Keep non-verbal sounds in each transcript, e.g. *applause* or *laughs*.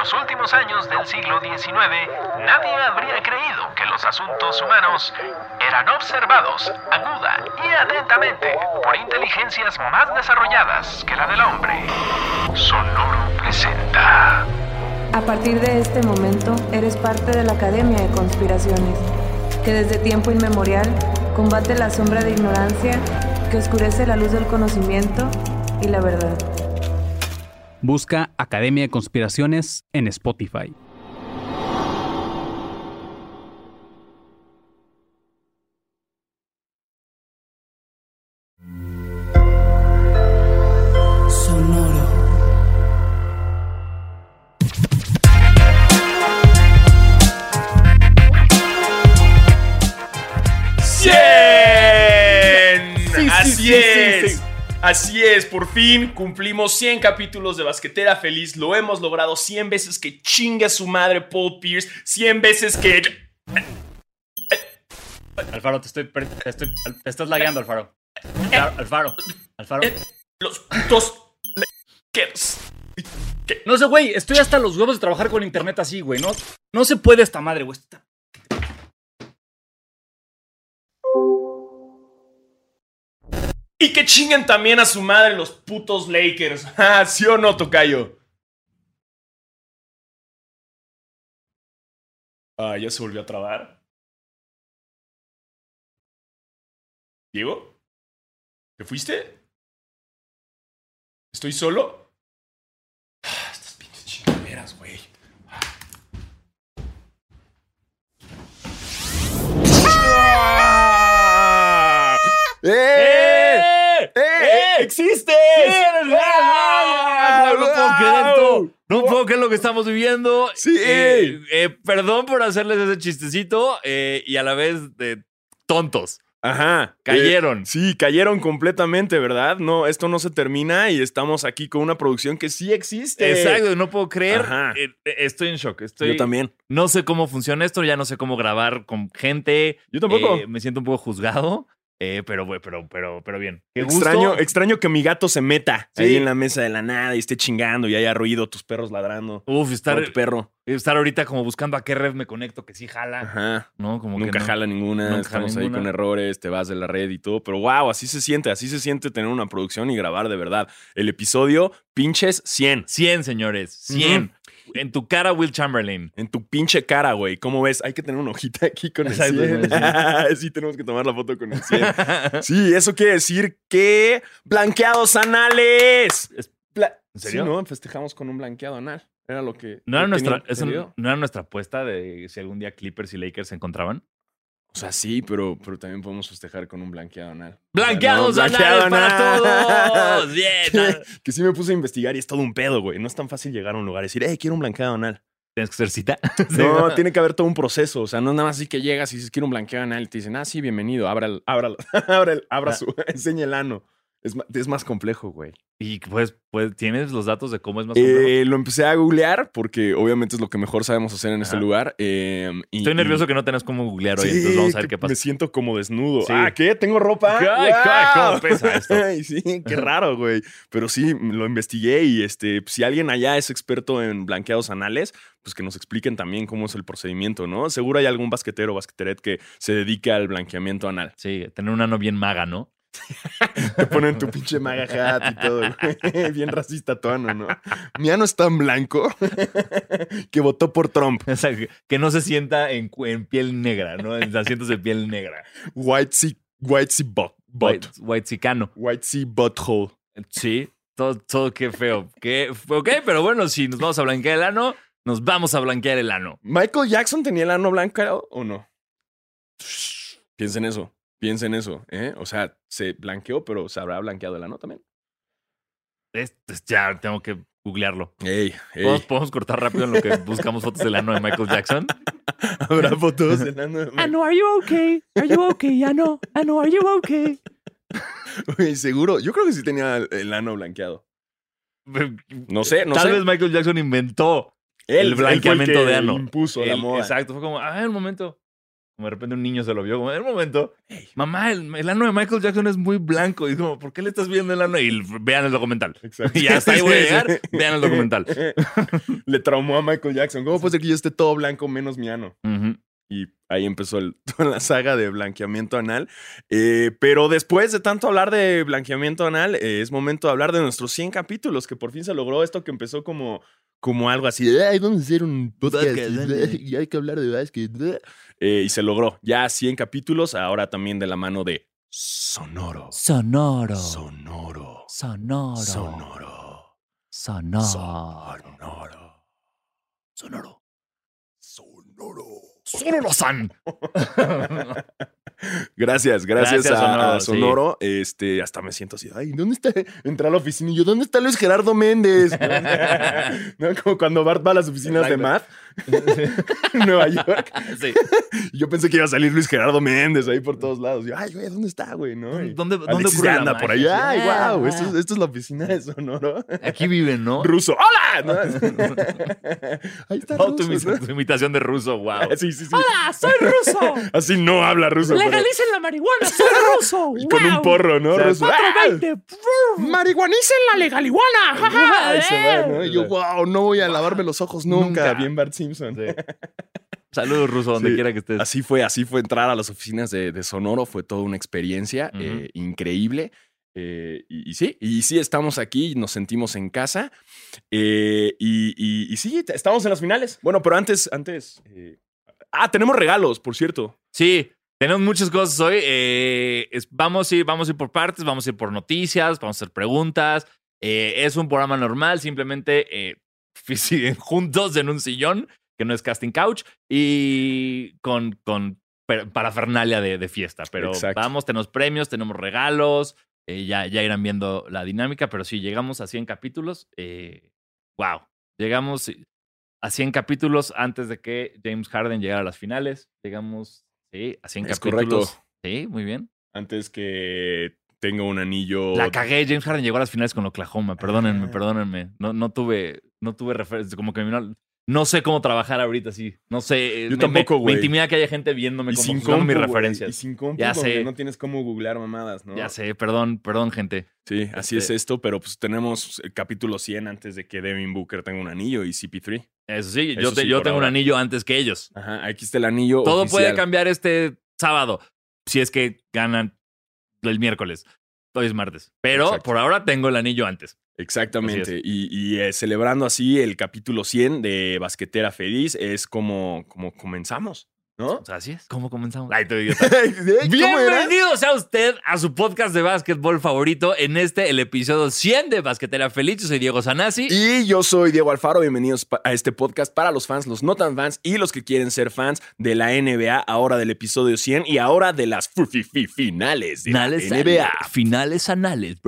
los últimos años del siglo XIX, nadie habría creído que los asuntos humanos eran observados aguda y atentamente por inteligencias más desarrolladas que la del hombre. Sonoro presenta. A partir de este momento, eres parte de la Academia de Conspiraciones, que desde tiempo inmemorial combate la sombra de ignorancia que oscurece la luz del conocimiento y la verdad. Busca Academia de Conspiraciones en Spotify. Así es, por fin cumplimos 100 capítulos de Basquetera Feliz. Lo hemos logrado 100 veces que chinga su madre Paul Pierce. 100 veces que. Alfaro, te estoy, per- te estoy- te estás lagueando, Alfaro. Alfaro, Alfaro. Los putos. No sé, güey, estoy hasta los huevos de trabajar con internet así, güey. No, no se puede esta madre, güey. Y que chinguen también a su madre los putos Lakers. *laughs* Ah, ¿Sí o no, Tocayo? Ah, ya se volvió a trabar. ¿Diego? ¿Te fuiste? ¿Estoy solo? Ah, estas pinches chingaderas, güey. ¡Eh! ¡Existes! ¡Ah! No puedo creer esto. No puedo creer lo que estamos viviendo. Sí. Eh, eh, perdón por hacerles ese chistecito eh, y a la vez de tontos. Ajá. Cayeron. Eh, sí, cayeron completamente, ¿verdad? No, esto no se termina y estamos aquí con una producción que sí existe. Exacto, no puedo creer. Ajá. Eh, estoy en shock. Estoy, Yo también. No sé cómo funciona esto, ya no sé cómo grabar con gente. Yo tampoco. Eh, me siento un poco juzgado, eh, pero, pero, pero, pero bien. Qué gusto. Extraño, extraño que mi gato se meta Sí. ahí en la mesa de la nada y esté chingando y haya ruido, tus perros ladrando. Uf, estar, tu perro. estar ahorita como buscando a qué red me conecto, que sí jala, Ajá. ¿no? Como que Nunca no. jala ninguna, Nunca estamos jala ahí ninguna. con errores, te vas de la red y todo, pero wow, así se siente, así se siente tener una producción y grabar de verdad. El episodio, pinches 100. 100, señores, 100. En tu cara, Will Chamberlain. En tu pinche cara, güey. ¿Cómo ves? Hay que tener una hojita aquí con el Exacto, 100. *laughs* sí, tenemos que tomar la foto con el 100. Sí, eso quiere decir que blanqueados anales. Bla- ¿En serio? Sí, ¿no? Festejamos con un blanqueado anal. Era lo que. ¿No era, nuestra, eso no era nuestra apuesta de si algún día Clippers y Lakers se encontraban? O sea, sí, pero, pero también podemos festejar con un blanqueado anal. ¡Blanqueados no, blanqueado anales para anal. todos! *laughs* ¡Bien! que, que sí me puse a investigar y es todo un pedo, güey. No es tan fácil llegar a un lugar y decir, hey, quiero un blanqueado anal. ¿Tienes que hacer cita? *laughs* No, tiene que haber todo un proceso. O sea, no es nada más así que llegas y dices, quiero un blanqueado anal. Y te dicen, ah, sí, bienvenido. El- abra, el- abra Ah. su, *laughs* enseña el ano. Es, es más complejo, güey. Y pues, pues, ¿tienes los datos de cómo es más complejo? Eh, lo empecé a googlear porque obviamente es lo que mejor sabemos hacer en este lugar. eh, y- Estoy y- nervioso que no tenés cómo googlear hoy, Sí, entonces vamos a ver qué pasa. Me siento como desnudo. Sí. Ah, ¿qué? ¿Tengo ropa? ¿Qué? Ay, ay, ¿cómo pesa esto? *laughs* Ay, sí, qué *laughs* raro, güey. Pero sí, lo investigué y este, si alguien allá es experto en blanqueados anales, pues que nos expliquen también cómo es el procedimiento, ¿no? Seguro hay algún basquetero o basqueteret que se dedique al blanqueamiento anal. Sí, tener un ano bien maga, ¿no? Te ponen tu pinche maga hat y todo, güey. *laughs* Bien racista tu ano, ¿no? Mi ano es tan blanco que votó por Trump. O sea, que- no se sienta en, piel negra, ¿no? En asientos de piel negra. White sea, white sea butt. White, white chicano. White sea butthole. Sí, todo, todo qué feo. Qué, ok, pero bueno, si nos vamos a blanquear el ano, nos vamos a blanquear el ano. ¿Michael Jackson tenía el ano blanco o no? Piensa en eso. Piensa en eso. ¿eh? O sea, se blanqueó, pero se habrá blanqueado el ano también. Es- es- ya tengo que googlearlo. Ey, ey. ¿Podemos, podemos cortar rápido en lo que buscamos fotos del ano de Michael Jackson? *laughs* Habrá *laughs* fotos del ano. de Ano, are you okay? Are you okay, Ano? Ano, are you okay? *laughs* Seguro. Yo creo que sí tenía el, el ano blanqueado. No sé, no Tal sé. vez Michael Jackson inventó Él- el él fue el blanqueamiento que de ano. Impuso la moda. Exacto, fue como, a ver, un momento. Como de repente un niño se lo vio, como en un momento, mamá, el, el ano de Michael Jackson es muy blanco. Y como, ¿por qué le estás viendo el ano? Y vean el documental. Exacto. *laughs* Y hasta ahí voy a llegar, vean el documental. *laughs* Le traumó a Michael Jackson. ¿Cómo puede ser que yo esté todo blanco menos mi ano? Ujú. Y ahí empezó el- *laughs* toda la saga de blanqueamiento anal. Eh, pero después de tanto hablar de blanqueamiento anal, eh, es momento de hablar de nuestros 100 capítulos, que por fin se logró esto que empezó como, como algo así de, "Ay, vamos a hacer un podcast Podcast, dale". y hay que hablar de básquet. Eh, y se logró. Ya 100 capítulos, ahora también de la mano de Sonoro. Sonoro. Sonoro. Sonoro. Sonoro. Sonoro. Sonoro. Sonoro. Sonoro. Solo san. *laughs* Gracias, gracias, Gracias, a, Sonoro, a Sonoro. Este, hasta me siento así, ay, ¿dónde está? Entré a la oficina y yo, ¿dónde está Luis Gerardo Méndez? *laughs* ¿No? Como cuando Bart va a las oficinas de Math *laughs* en Nueva York. Sí. Y yo pensé que iba a salir Luis Gerardo Méndez ahí por todos lados. Yo, ay, güey, ¿dónde está, güey? ¿No? ¿Dónde- dónde Alexis la anda por allá. Ay, Ah, wow, ah. esto, es- esto es la oficina de Sonoro. Aquí viven, ¿no? Ruso, ¡hola! ¿No? *laughs* Ahí está Oh, tu, Ruso, tu imitación de ruso, wow. ¿no? Sí, sí, sí. ¡Hola, soy ruso! Así no habla ruso. ¡Legalicen la marihuana! *laughs* ¡Soy ruso! y con un porro, ¿no? O sea, Ruso. ¡Ah! Marihuanicen la legaliguana. Ay, se va, ¿no? Y yo, wow, no voy a lavarme los ojos nunca. Nunca. Bien Bart Simpson. *laughs* Saludos, ruso, donde Sí. quiera que estés. Así fue, así fue entrar a las oficinas de, de Sonoro. Fue toda una experiencia eh, increíble. Eh, y, y sí, y sí, estamos aquí, nos sentimos en casa. Eh, y, y- y sí, estamos en las finales. Bueno, pero antes, antes. eh, ah, tenemos regalos, por cierto. Sí, tenemos muchas cosas hoy. eh, es- vamos, a ir, vamos a ir por partes, vamos a ir por noticias, vamos a hacer preguntas. Eh, es un programa normal, simplemente eh, *laughs* juntos en un sillón, que no es casting couch, y con, con parafernalia de, de fiesta. Pero Exacto. vamos, tenemos premios, tenemos regalos, eh, ya, ya irán viendo la dinámica, pero sí, llegamos a 100 capítulos. eh, wow, llegamos a 100 capítulos antes de que James Harden llegara a las finales. Llegamos sí, a 100 Es capítulos. correcto. Sí, muy bien. Antes que tenga un anillo. La cagué. James Harden llegó a las finales con Oklahoma. Perdónenme, Ah. perdónenme. No, no tuve, no tuve referencia. Como que no, sé cómo trabajar ahorita así. No sé. Yo me- me- tampoco, Me, güey. intimida que haya gente viéndome y como sin compu, mis referencias. Y sin compu, Ya sé. no tienes cómo googlear mamadas, ¿no? Ya sé, perdón, perdón, gente. Sí, así Este- es esto, pero pues tenemos el capítulo 100 antes de que Devin Booker tenga un anillo y CP3. Eso sí, Eso yo, te- sí, yo tengo un anillo antes que ellos. Ajá, aquí está el anillo. Todo puede cambiar este sábado. Si es que ganan el miércoles. Hoy es martes. Pero Exacto. por ahora tengo el anillo antes. Exactamente. Y, y, eh, celebrando así el capítulo 100 de Basquetera Feliz es como, como comenzamos, ¿no? O sea, así es. ¿Cómo comenzamos? *laughs* Ay, te idiota. ¿Cómo era? Bienvenido sea usted a su podcast de básquetbol favorito. En este, el episodio 100 de Basquetera Feliz. Yo soy Diego Sanasi. Y yo soy Diego Alfaro, bienvenidos a este podcast para los fans, los no tan fans y los que quieren ser fans de la NBA, ahora del episodio 100 y ahora de las finales de Finales la NBA. Finales anales.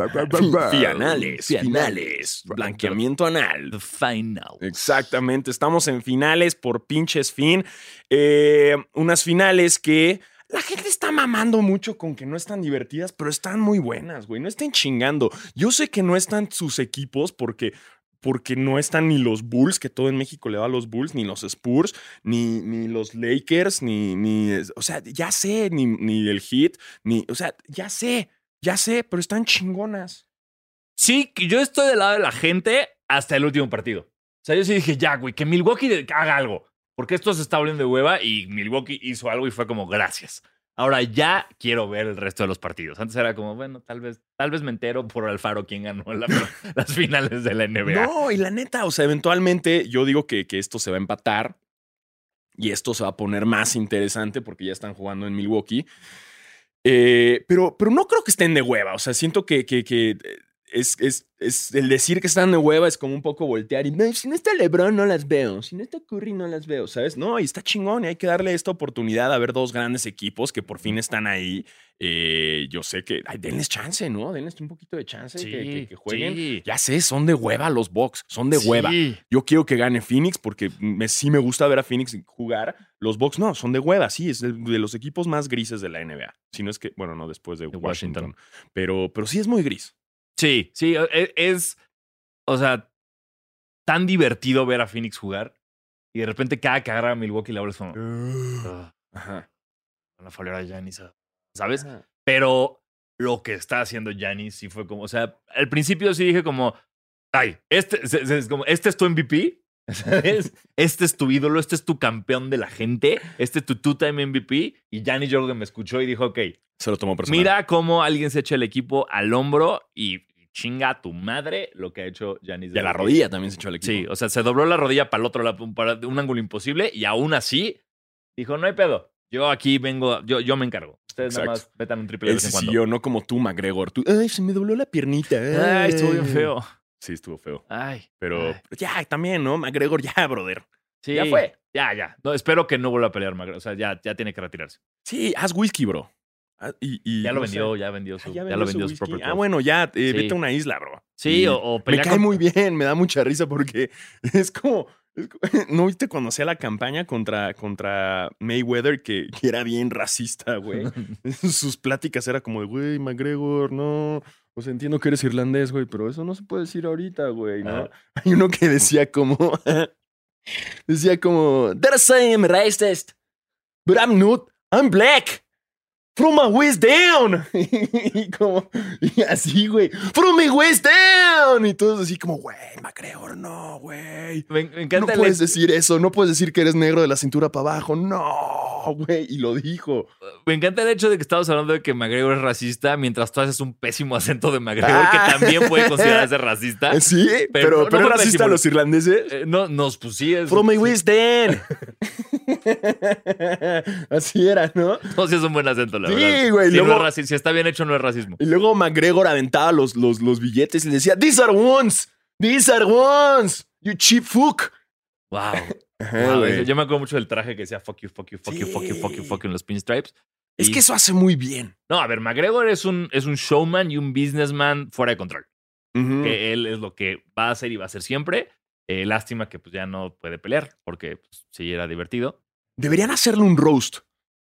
Finales, finales, blanqueamiento anal. The final. Exactamente, estamos en finales por pinches fin. Eh, unas finales que la gente está mamando mucho con que no están divertidas, pero están muy buenas, güey. No estén chingando. Yo sé que no están sus equipos porque, porque no están ni los Bulls, que todo en México le va a los Bulls, ni los Spurs, ni, ni los Lakers, ni, ni. O sea, ya sé, ni, ni el Heat, ni. O sea, ya sé, ya sé, pero están chingonas. Sí, yo estoy del lado de la gente hasta el último partido. O sea, yo sí dije, ya, güey, que Milwaukee haga algo. Porque esto se está volviendo de hueva y Milwaukee hizo algo y fue como, gracias. Ahora ya quiero ver el resto de los partidos. Antes era como, bueno, tal vez, tal vez me entero por Alfaro quién ganó la- *laughs* *laughs* las finales de la NBA. No, y la neta, o sea, eventualmente yo digo que, que esto se va a empatar y esto se va a poner más interesante porque ya están jugando en Milwaukee. Eh, pero, pero no creo que estén de hueva. O sea, siento que, que, que eh, es, es, es el decir que están de hueva es como un poco voltear y "No, si no está LeBron no las veo, si no está Curry no las veo, ¿sabes? No, y está chingón y hay que darle esta oportunidad a ver dos grandes equipos que por fin están ahí. Eh, yo sé que, ay, denles chance, ¿no? Denles un poquito de chance que, que- que jueguen. sí. Ya sé, son de hueva los Bucks, son de Sí. hueva. Yo quiero que gane Phoenix porque me, sí me gusta ver a Phoenix jugar. Los Bucks no, son de hueva, sí, es de, de los equipos más grises de la NBA. Si no es que, bueno, no después de, De Washington. Washington. Pero, pero sí es muy gris. Sí, sí, e- es, o sea, tan divertido ver a Phoenix jugar y de repente cada que agarra a Milwaukee la bola es como... "Ugh". Ajá. de Giannis, ¿sabes? Pero lo que está haciendo Giannis sí fue como, o sea, al principio sí dije como, ay, este, es como, este es tu MVP, *laughs* ¿sabes? Este es tu ídolo, este es tu campeón de la gente, este es tu two-time MVP. Y Giannis Jordan me escuchó y dijo, ok, Se lo tomó personal. mira cómo alguien se echa el equipo al hombro y chinga a tu madre lo que ha hecho Giannis. A la rodilla también se echó el equipo. Sí, o sea, se dobló la rodilla para el otro lado, para un ángulo imposible y aún así dijo, no hay pedo. Yo aquí vengo, yo, yo me encargo. Ustedes nada Exacto. más metan un triple de vez en cuando. siguió, no como tú, McGregor. Tú, ay, se me dobló la piernita. Ay, estuvo bien ay". feo. Sí, estuvo feo. Ay. Pero ay. ya, también, ¿no? McGregor, ya, brother. Sí, ya fue. Ya, ya. No, espero que no vuelva a pelear McGregor. O sea, ya, ya tiene que retirarse. Sí, haz whisky, bro. Ah, Y, y, Ya lo vendió, ya vendió su, Ah, ya vendió lo vendió su propio Ah, bueno, ya, eh, Sí. vete a una isla, bro. Sí, Y o, o Me cae con- muy bien, me da mucha risa porque *laughs* es como. es *laughs* ¿No viste cuando hacía la campaña contra, contra Mayweather que, que era bien racista, güey? *laughs* Sus pláticas era como de, güey, McGregor, no. Sea, entiendo que eres irlandés, güey, pero eso no se puede decir ahorita, güey, ¿no? Hay uno que decía como. decía como. Saying I'm racist, but I'm not. I'm black. From my waist down. *laughs* y como. Y así, güey. From my waist down. Y todos así como, güey, McGregor, no, güey. Me, me No encanta el puedes decir eso, no puedes decir que eres negro de la cintura para abajo. No, güey. Y lo dijo. Me encanta el hecho de que estamos hablando de que McGregor es racista mientras tú haces un pésimo acento de McGregor Ah. que también puede considerarse *laughs* racista. Sí, pero, Pero no- no racista a los irlandeses. Eh, no, nos es. From my sí, waist down. *laughs* *laughs* Así era, ¿no? no, sí es un buen acento, la Sí, verdad. güey, Sí, no luego- es raci- si está bien hecho, no es racismo. Y luego McGregor aventaba los, los, los billetes y le decía, These are ones. These are ones. You cheap fuck. Wow. *laughs* Ajá, Wow, güey. yo me acuerdo mucho del traje que decía fuck you, fuck you, fuck you, fuck you, fuck you, Sí. fuck you en los pinstripes. Es Y- que eso hace muy bien. No, a ver, McGregor es un, es un showman y un businessman fuera de control. Ujú. Que él es lo que va a hacer y va a hacer siempre. Eh, lástima que pues ya no puede pelear porque pues, sí era divertido. Deberían hacerle un roast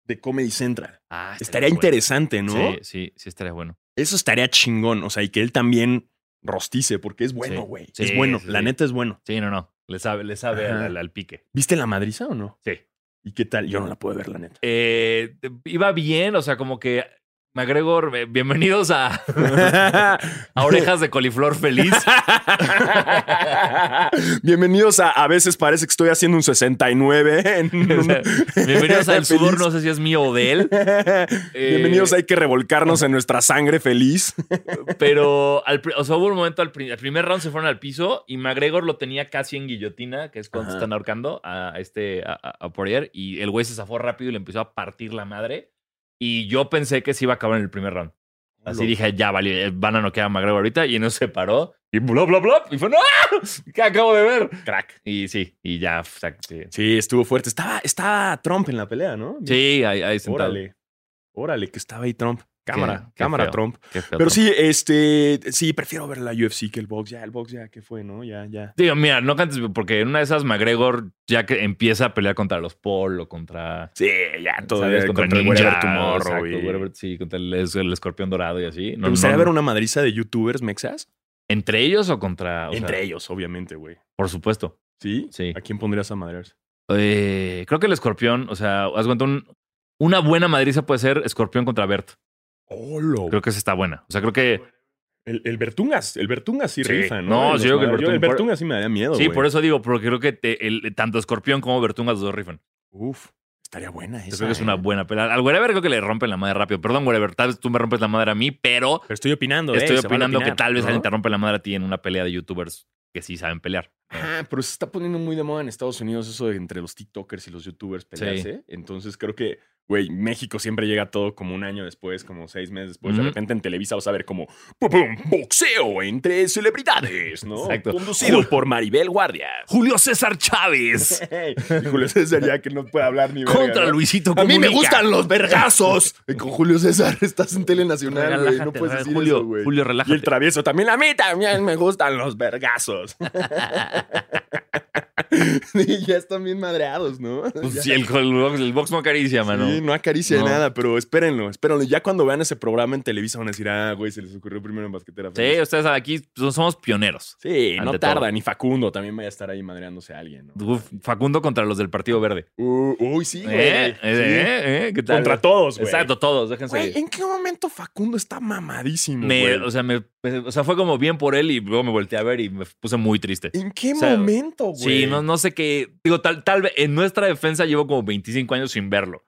de Comedy Central. Ah, Estaría bueno. interesante, ¿no? Sí, sí, sí estaría bueno. Eso estaría chingón. O sea, y que él también rostice, porque es bueno, güey. Sí, es bueno. sí, la neta es bueno. Sí, no, no. Le sabe, le sabe al, pique. ¿Viste la madriza o no? Sí. ¿Y qué tal? Yo no la puedo ver, la neta. Eh, iba bien, o sea, como que McGregor, eh, bienvenidos a, *laughs* a Orejas de Coliflor Feliz. *laughs* Bienvenidos a A veces parece que estoy haciendo un 69. en *laughs* un- bienvenidos al sudor, Feliz. no sé si es mío o de él. Bienvenidos, hay que revolcarnos en nuestra sangre feliz. Pero al, o sea, hubo un momento, al, pri- al primer round se fueron al piso y McGregor lo tenía casi en guillotina, que es cuando Ajá. están ahorcando a, a este, a, a- a Poirier, y el güey se zafó rápido y le empezó a partir la madre. Y yo pensé que se iba a acabar en el primer round. Así dije, ya, vale, eh, van a noquear a McGregor ahorita. Y no se paró. Y bla, bla, bla. Y fue, ¡no! *laughs* ¿Qué acabo de ver? Crack. Y sí, y ya. o sea, sí, Sí, estuvo fuerte. Estaba, estaba Trump en la pelea, ¿no? Sí, ahí, ahí sentado. Órale. Órale, que estaba ahí Trump. Cámara, Qué- qué cámara feo. Trump. Qué feo, Pero Trump. sí, este, sí, prefiero ver la UFC que el box. Ya, el box ya, ¿qué fue, no? Ya, ya. Digo, mira, no cantes, porque en una de esas McGregor ya que empieza a pelear contra los Paul o contra. Sí, ya, todo ¿sabes? contra, Contra el Ninja, Wherever Tomorrow. exacto, y- Wherever- sí, contra el, el escorpión dorado y así. ¿Te No, gustaría no- ver una madriza de youtubers mexas? ¿Entre ellos o contra.? o sea, Entre ellos, obviamente, güey. Por supuesto. ¿Sí? Sí. ¿A quién pondrías a madrearse? Eh, creo que el escorpión, o sea, haz cuenta, un- una buena madriza puede ser escorpión contra Bert. Creo que esa está buena. O sea, creo que. El, el Bertungas, el Bertungas sí, Sí. rifa, ¿no? No, sí, yo que el madre- yo- el Bertung- Bertungas sí me daría miedo, sí, por eso digo, porque creo que te- el- tanto escorpión como Bertunga los dos rifan. Uf, estaría buena Yo esa. creo que es ¿eh? una buena pelea. Al Wherever creo que le rompen la madre rápido. Perdón, Wherever, tal vez tú me rompes la madre a mí, pero Pero estoy opinando, ¿eh? estoy opinando que tal vez ¿no? alguien te rompe la madre a ti en una pelea de youtubers que sí saben pelear. Ah, pero se está poniendo muy de moda en Estados Unidos eso de entre los TikTokers y los YouTubers pelearse. Entonces creo que, güey, México siempre llega todo como un año después, como seis meses después. De repente en Televisa vas a ver como ¡pum, pum! boxeo entre celebridades, ¿no? Exacto. Conducido por Maribel Guardia. Julio César Chávez *laughs* y Julio César ya que no puede hablar ni verga, contra ¿no? Luisito A mí me Comunica. gustan los vergazos. *laughs* Y con Julio César estás en Tele Nacional, güey. No puedes decir Julio, eso, güey. Julio, Y relájate. el travieso también. A mí también me gustan los vergazos. *laughs* *laughs* Sí, ya están bien madreados, ¿no? *laughs* Pues sí, el, el box, el box no acaricia, mano. Sí, no acaricia No. nada, pero espérenlo, espérenlo. Ya cuando vean ese programa en Televisa van a decir, ah, güey, se les ocurrió primero en basquetera. Sí, Feliz". ustedes aquí somos pioneros. Sí, no tarda, ni Facundo también vaya a estar ahí madreándose a alguien, ¿no? Uf, Facundo contra los del Partido Verde. Uh, uy, sí, güey. ¿Eh? ¿Eh? ¿Eh? ¿Qué tal? Contra todos, güey. Exacto, todos, déjense. Güey, ¿en qué momento Facundo está mamadísimo, Me- güey? o, sea, me, o sea, fue como bien por él y luego me volteé a ver y me puse muy triste. ¿En qué o sea, momento, güey? Sí, no, no sé qué. Digo, tal, tal vez en nuestra defensa llevo como 25 años sin verlo.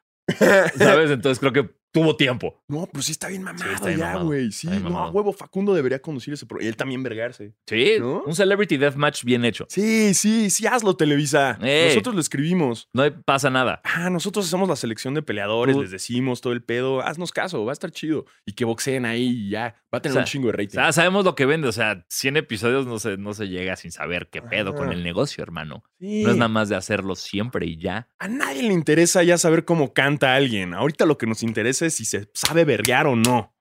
¿Sabes? *laughs* Entonces creo que tuvo tiempo. No, pero sí está bien mamado está bien ya, güey. Sí, no, mamado. huevo, Facundo debería conducir ese programa. Y él también vergarse. Sí, ¿No? un Celebrity Deathmatch bien hecho. Sí, sí, sí, hazlo, Televisa. Ey. Nosotros lo escribimos. No pasa nada. Ah, nosotros hacemos la selección de peleadores, Tú- les decimos todo el pedo. Haznos caso, va a estar chido. Y que boxeen ahí y ya. Va a tener O sea, un chingo de rating. O sea, sabemos lo que vende. O sea, 100 episodios no se, no se llega sin saber qué pedo con el negocio, hermano. Sí. No es nada más de hacerlo siempre y ya. A nadie le interesa ya saber cómo canta alguien. Ahorita lo que nos interesa si se sabe verguear o no.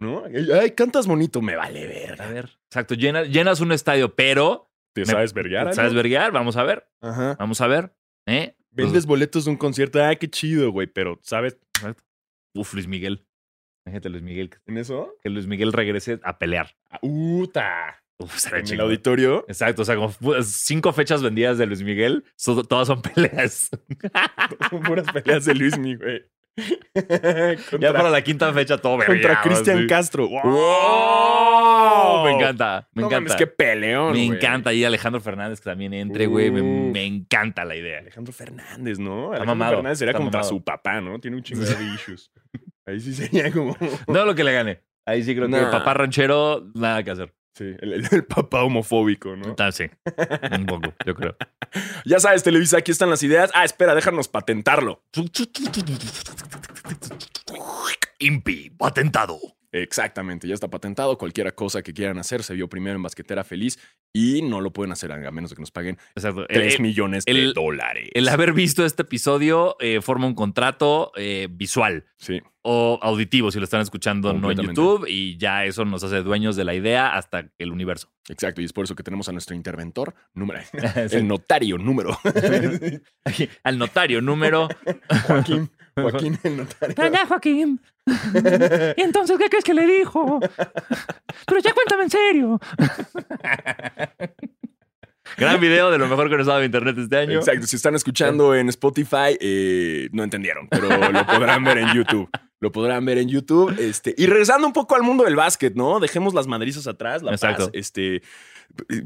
¿No? Ay, cantas bonito, me vale A verga. ver. Exacto, llena- llenas un estadio, pero. ¿Te sabes verguear? ¿Sabes verguear? Vamos a ver. Ajá. Vamos a ver. ¿Eh? Vendes boletos de un concierto. Ah, qué chido, güey. Pero, ¿sabes Uf, Luis Miguel. Fíjate, Luis Miguel. en eso? Que Luis Miguel regrese a pelear. Ah, ¡Uta! Uf, En el auditorio. Exacto, o sea, como cinco fechas vendidas de Luis Miguel, so- todas son *laughs* peleas. *laughs* Son puras peleas de Luis Mi, güey. *laughs* ya para la quinta fecha todo contra Cristian. Castro. ¡Wow! Me encanta, me No encanta. mames, qué peleón. me encanta. Y Alejandro Fernández que también entre, güey. Me, encanta la idea. Alejandro Fernández, ¿no? Está Alejandro mamado, Fernández sería contra mamado. su papá, ¿no? Tiene un chingo *laughs* de issues. Ahí sí sería como. No lo que le gane. Ahí sí creo que Nah. papá ranchero, nada que hacer. Sí, el, papá homofóbico, ¿no? Ah, sí, un poco, yo creo. *laughs* Ya sabes, Televisa, aquí están las ideas. Ah, espera, déjanos patentarlo. Impi, patentado. Exactamente, ya está patentado. Cualquier cosa que quieran hacer se vio primero en Basquetera Feliz y no lo pueden hacer a menos de que nos paguen Exacto. El- 3 el- millones de el- dólares. El haber visto este episodio eh, forma un contrato eh, visual Sí, o auditivo si lo están escuchando no en. YouTube y ya eso nos hace dueños de la idea hasta el universo. exacto. Y es por eso que tenemos a nuestro interventor, número, *laughs* el notario número. *laughs* Al notario número. Joaquín, *laughs* Joaquín el notario. Ya, Joaquín. ¿Y entonces qué crees que le dijo? Pero ya cuéntame en serio. Gran video de lo mejor que nos ha dado internet este año. Exacto, si están escuchando en Spotify, eh, no entendieron, pero lo podrán ver en YouTube. Lo podrán ver en YouTube. Este, y regresando un poco al mundo del básquet, ¿no? Dejemos las madrizas atrás, la Exacto. paz, este,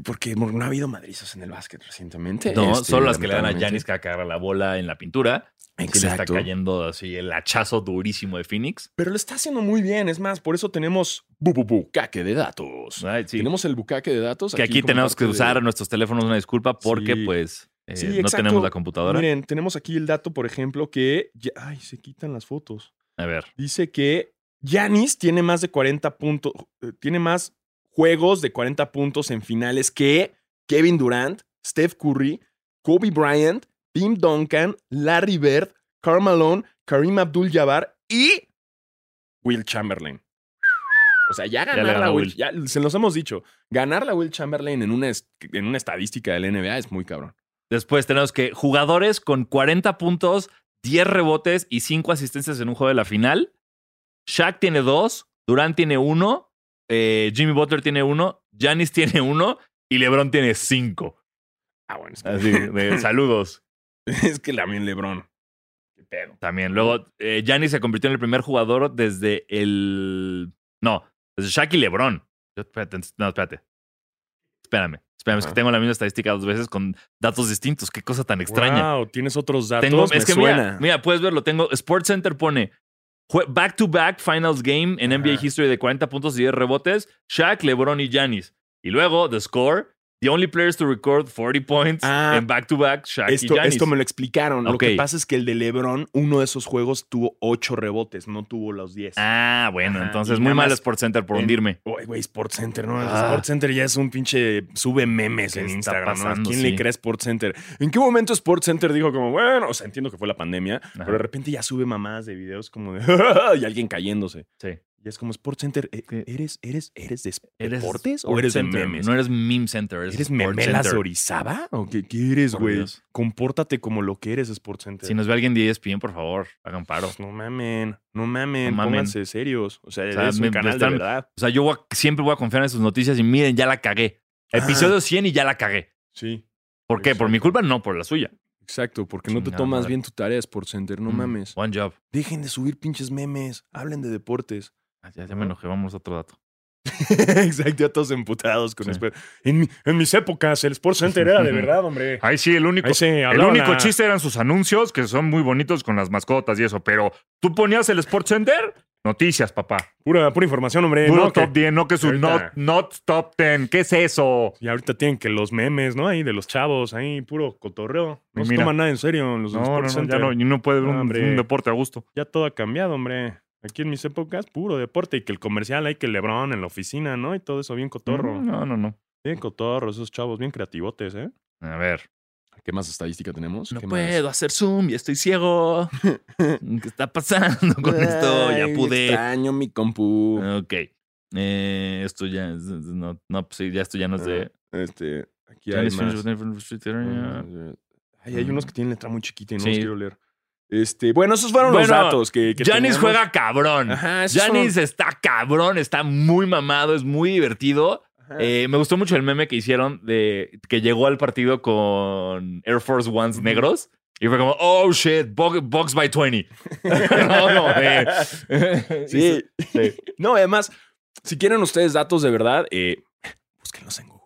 porque no ha habido madrizas en el básquet recientemente. No, este, solo las que le dan a. Yanis que agarra la bola en la pintura. Que le está Exacto. cayendo así el hachazo durísimo de Phoenix. Pero lo está haciendo muy bien. Es más, por eso tenemos bu, bu, bucaque de datos. Sí. Tenemos el bucaque de datos. que aquí tenemos que de- usar nuestros teléfonos una disculpa porque Sí. pues eh, Sí, no exacto. tenemos la computadora. Miren, tenemos aquí el dato, por ejemplo, que. ya- Ay, se quitan las fotos. A ver. Dice que Yanis tiene más de 40 puntos. eh, Tiene más juegos de 40 puntos en finales que Kevin Durant, Steph Curry, Kobe Bryant, Tim Duncan, Larry Bird, Karl Malone, Kareem Abdul-Jabbar y Will Chamberlain. O sea, ya ganar la Will, Will. ya se los hemos dicho. Ganar la Will Chamberlain en una, en una estadística del NBA es muy cabrón. Después tenemos que jugadores con 40 puntos, 10 rebotes y 5 asistencias en un juego de la final. Shaq tiene 2, Durant tiene 1, Jimmy Butler tiene 1, Giannis *laughs* tiene 1 y LeBron tiene 5. Ah, bueno, es que, Así, de *laughs* saludos. es que también LeBron. Qué pedo. También. Luego, eh, Giannis se convirtió en el primer jugador desde el. No, desde Shaq y LeBron. No, espérate. Espérame. Espérame, es que tengo la misma estadística dos veces con datos distintos. Qué cosa tan extraña. Wow, tienes otros datos. Tengo, es que suena. mira, mira, puedes verlo. Tengo Sports Center pone back to back finals game en NBA history de 40 puntos y 10 rebotes. Shaq, LeBron y Giannis. Y luego the score, the only players to record 40 points Ah. en back to back Shaq y Esto, Giannis. esto me lo explicaron. Lo Ok. que pasa es que el de LeBron, uno de esos juegos tuvo ocho rebotes, no tuvo los 10. Ah, bueno, Ajá, entonces y muy mal más Sports Center por en- hundirme. Güey, Sports Center, ¿no? Ah. Sports Center ya es un pinche sube memes ¿Qué en Instagram. ¿Quién Sí. le cree a Sports Center? ¿En qué momento Sports Center dijo como, bueno, o sea, entiendo que fue la pandemia, pero de repente ya sube mamadas de videos como de, *laughs* y alguien cayéndose. Sí. Y es como Sports Center. eh, ¿Qué? ¿Eres, eres, eres de ¿Eres deportes o eres de memes? No eres meme center, eres, ¿Eres Sports memelas de. Orizaba? ¿O qué, qué eres, güey? Compórtate como lo que eres, Sports Center. Si nos ve alguien de ESPN, por favor, hagan paro. No mamen, no mamen, No mamen. pónganse serios. O sea, O sea, es un me- me canal están- de verdad. O sea, yo voy a- siempre voy a confiar en sus noticias y miren, ya la cagué. Episodio 100 y ya la cagué. Sí, ¿Por qué? ¿Por mi culpa? No, por la suya. exacto, porque no te Chingada tomas madre. bien tu tarea, Sports Center, no Mm, mames. One job. Dejen de subir pinches memes, hablen de deportes. Ah, Ya, ya me enojé, vamos a otro dato. *laughs* exacto, ya todos emputados con Sí. Sper- En, mi- en mis épocas, el Sports Center era de *laughs* verdad, hombre. Ay, sí, el único. Ahí El único la- chiste eran sus anuncios, que son muy bonitos con las mascotas y eso, pero tú ponías el Sports Center, noticias, papá. Pura, pura información, hombre. Puro ¿no? Que- top 10, no que su not, not top 10. ¿Qué es eso? Y ahorita tienen que los memes, ¿no? Ahí de los chavos, ahí puro cotorreo. No se toman nada en serio los No, no, Sports no, ya Center. no, y no puede ver un deporte a gusto. Ya todo ha cambiado, hombre. Aquí en mis épocas, puro deporte. Y que el comercial hay que Lebron en la oficina, ¿no? Y todo eso bien cotorro. Mm, No, no, no. Bien cotorro, esos chavos bien creativotes, ¿eh? A ver. ¿Qué más estadística tenemos? No ¿Qué puedo hacer zoom y estoy ciego. *laughs* ¿Qué está pasando con esto? Ya pude. Extraño mi compu. Ok. Eh, esto ya es- no, no, pues sí, ya esto ya no es de. Este, aquí hay más. Ay, hay unos que tienen letra muy chiquita y no Sí. los quiero leer. Este, bueno, esos fueron los datos que, que Janis juega cabrón. Janis está cabrón, está muy mamado, es muy divertido. Eh, me gustó mucho el meme que hicieron de que llegó al partido con Air Force Ones negros. Y fue como, oh shit, bo- box by 20. *laughs* no, no, eh. Sí. Sí. No, además, si quieren ustedes datos de verdad, eh, búsquenlos en Google.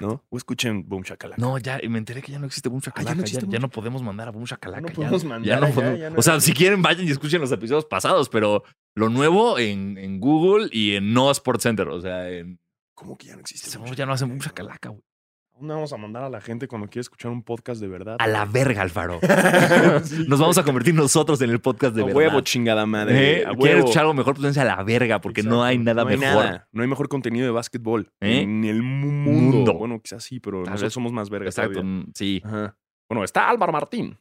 ¿No? O escuchen Boom Shakalaka. No, ya me enteré que ya no existe Boom Shakalaka. Ah, ya no existe ya Boom no podemos mandar a Boom Shakalaka. No podemos mandar no podemos- o sea, si quieren, vayan y escuchen los episodios pasados, pero lo nuevo en, en Google y en No Sports Center. O sea, en, ¿Cómo que ya no existe? Boom ya no hacen Boom Shakalaka? Shakalaka, güey. ¿Dónde vamos a mandar a la gente cuando quiere escuchar un podcast de verdad? A la verga, Alfaro. *laughs* Sí, Nos vamos a convertir nosotros en el podcast de a verdad. huevo, chingada madre. ¿Eh? A ¿Quieren huevo. escuchar algo mejor? Pues a la verga, porque no hay nada No hay mejor. nada. No hay mejor contenido de básquetbol ¿Eh? en el mu- mundo. Mundo. Bueno, quizás sí, pero nosotros somos más vergas Exacto, todavía. mm, sí. Ajá. Bueno, está Álvaro Martín.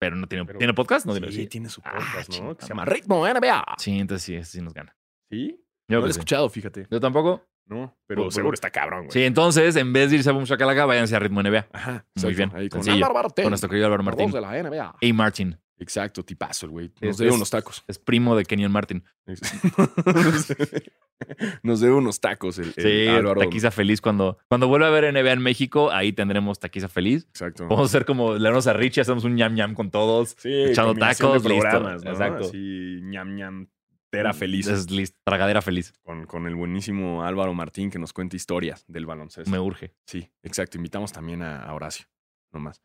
Pero no tiene, Pero- ¿tiene podcast? No tiene, sí. tiene su Ah, podcast, ¿no? Que se llama. Ritmo NBA. Sí, entonces sí, sí nos gana. ¿Sí? Yo no lo he escuchado, fíjate. Yo tampoco. No, pero Por- seguro está cabrón, güey. Sí, entonces, en vez de irse a Boom Shakalaka, váyanse a Ritmo NBA. Ajá. Muy bien, Ahí con. Álvaro Martín. Con nuestro querido Álvaro Martín. de la NBA. A. Martin. Exacto, tipazo el güey. Nos debe unos tacos. Es primo de Kenyon Martin. *laughs* Nos debe unos tacos el, el Sí, Álvaro. taquiza feliz. Cuando, cuando vuelva a ver NBA en México, ahí tendremos taquiza feliz. Exacto. Vamos a hacer como le damos a Richie, hacemos un ñam ñam con todos. Sí, echando de tacos, listo. Exacto. Así, ñam, ñam, tera feliz. Es listo, tragadera feliz. Con, con el buenísimo Álvaro Martín que nos cuenta historias del baloncesto. Me urge. Sí, exacto. Invitamos también a, a Horacio, nomás.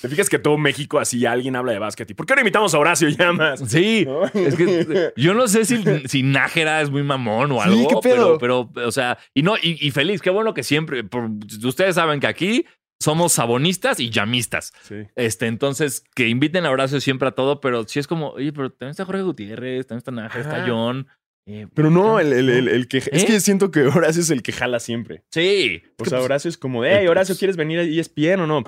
¿Te fijas que todo México así alguien habla de básquet? ¿Y por qué no invitamos a Horacio Llamas? Sí, ¿No? es que *laughs* yo no sé si, si Nájera es muy mamón o Sí, algo, ¿qué pedo? pero, pero, o sea, y no, y, y feliz, qué bueno que siempre, por- ustedes saben que aquí somos sabonistas y llamistas. Sí. Este, entonces, que inviten a Horacio siempre a todo, pero sí es como, oye, pero también está Jorge Gutiérrez, también está Nájera, está. John. eh, Pero no, el, el- el- el que... Es ¿Eh? que siento que Horacio es el que jala siempre. Sí. O sea, pues, Horacio es como, hey, Horacio, ¿quieres venir a ESPN o no?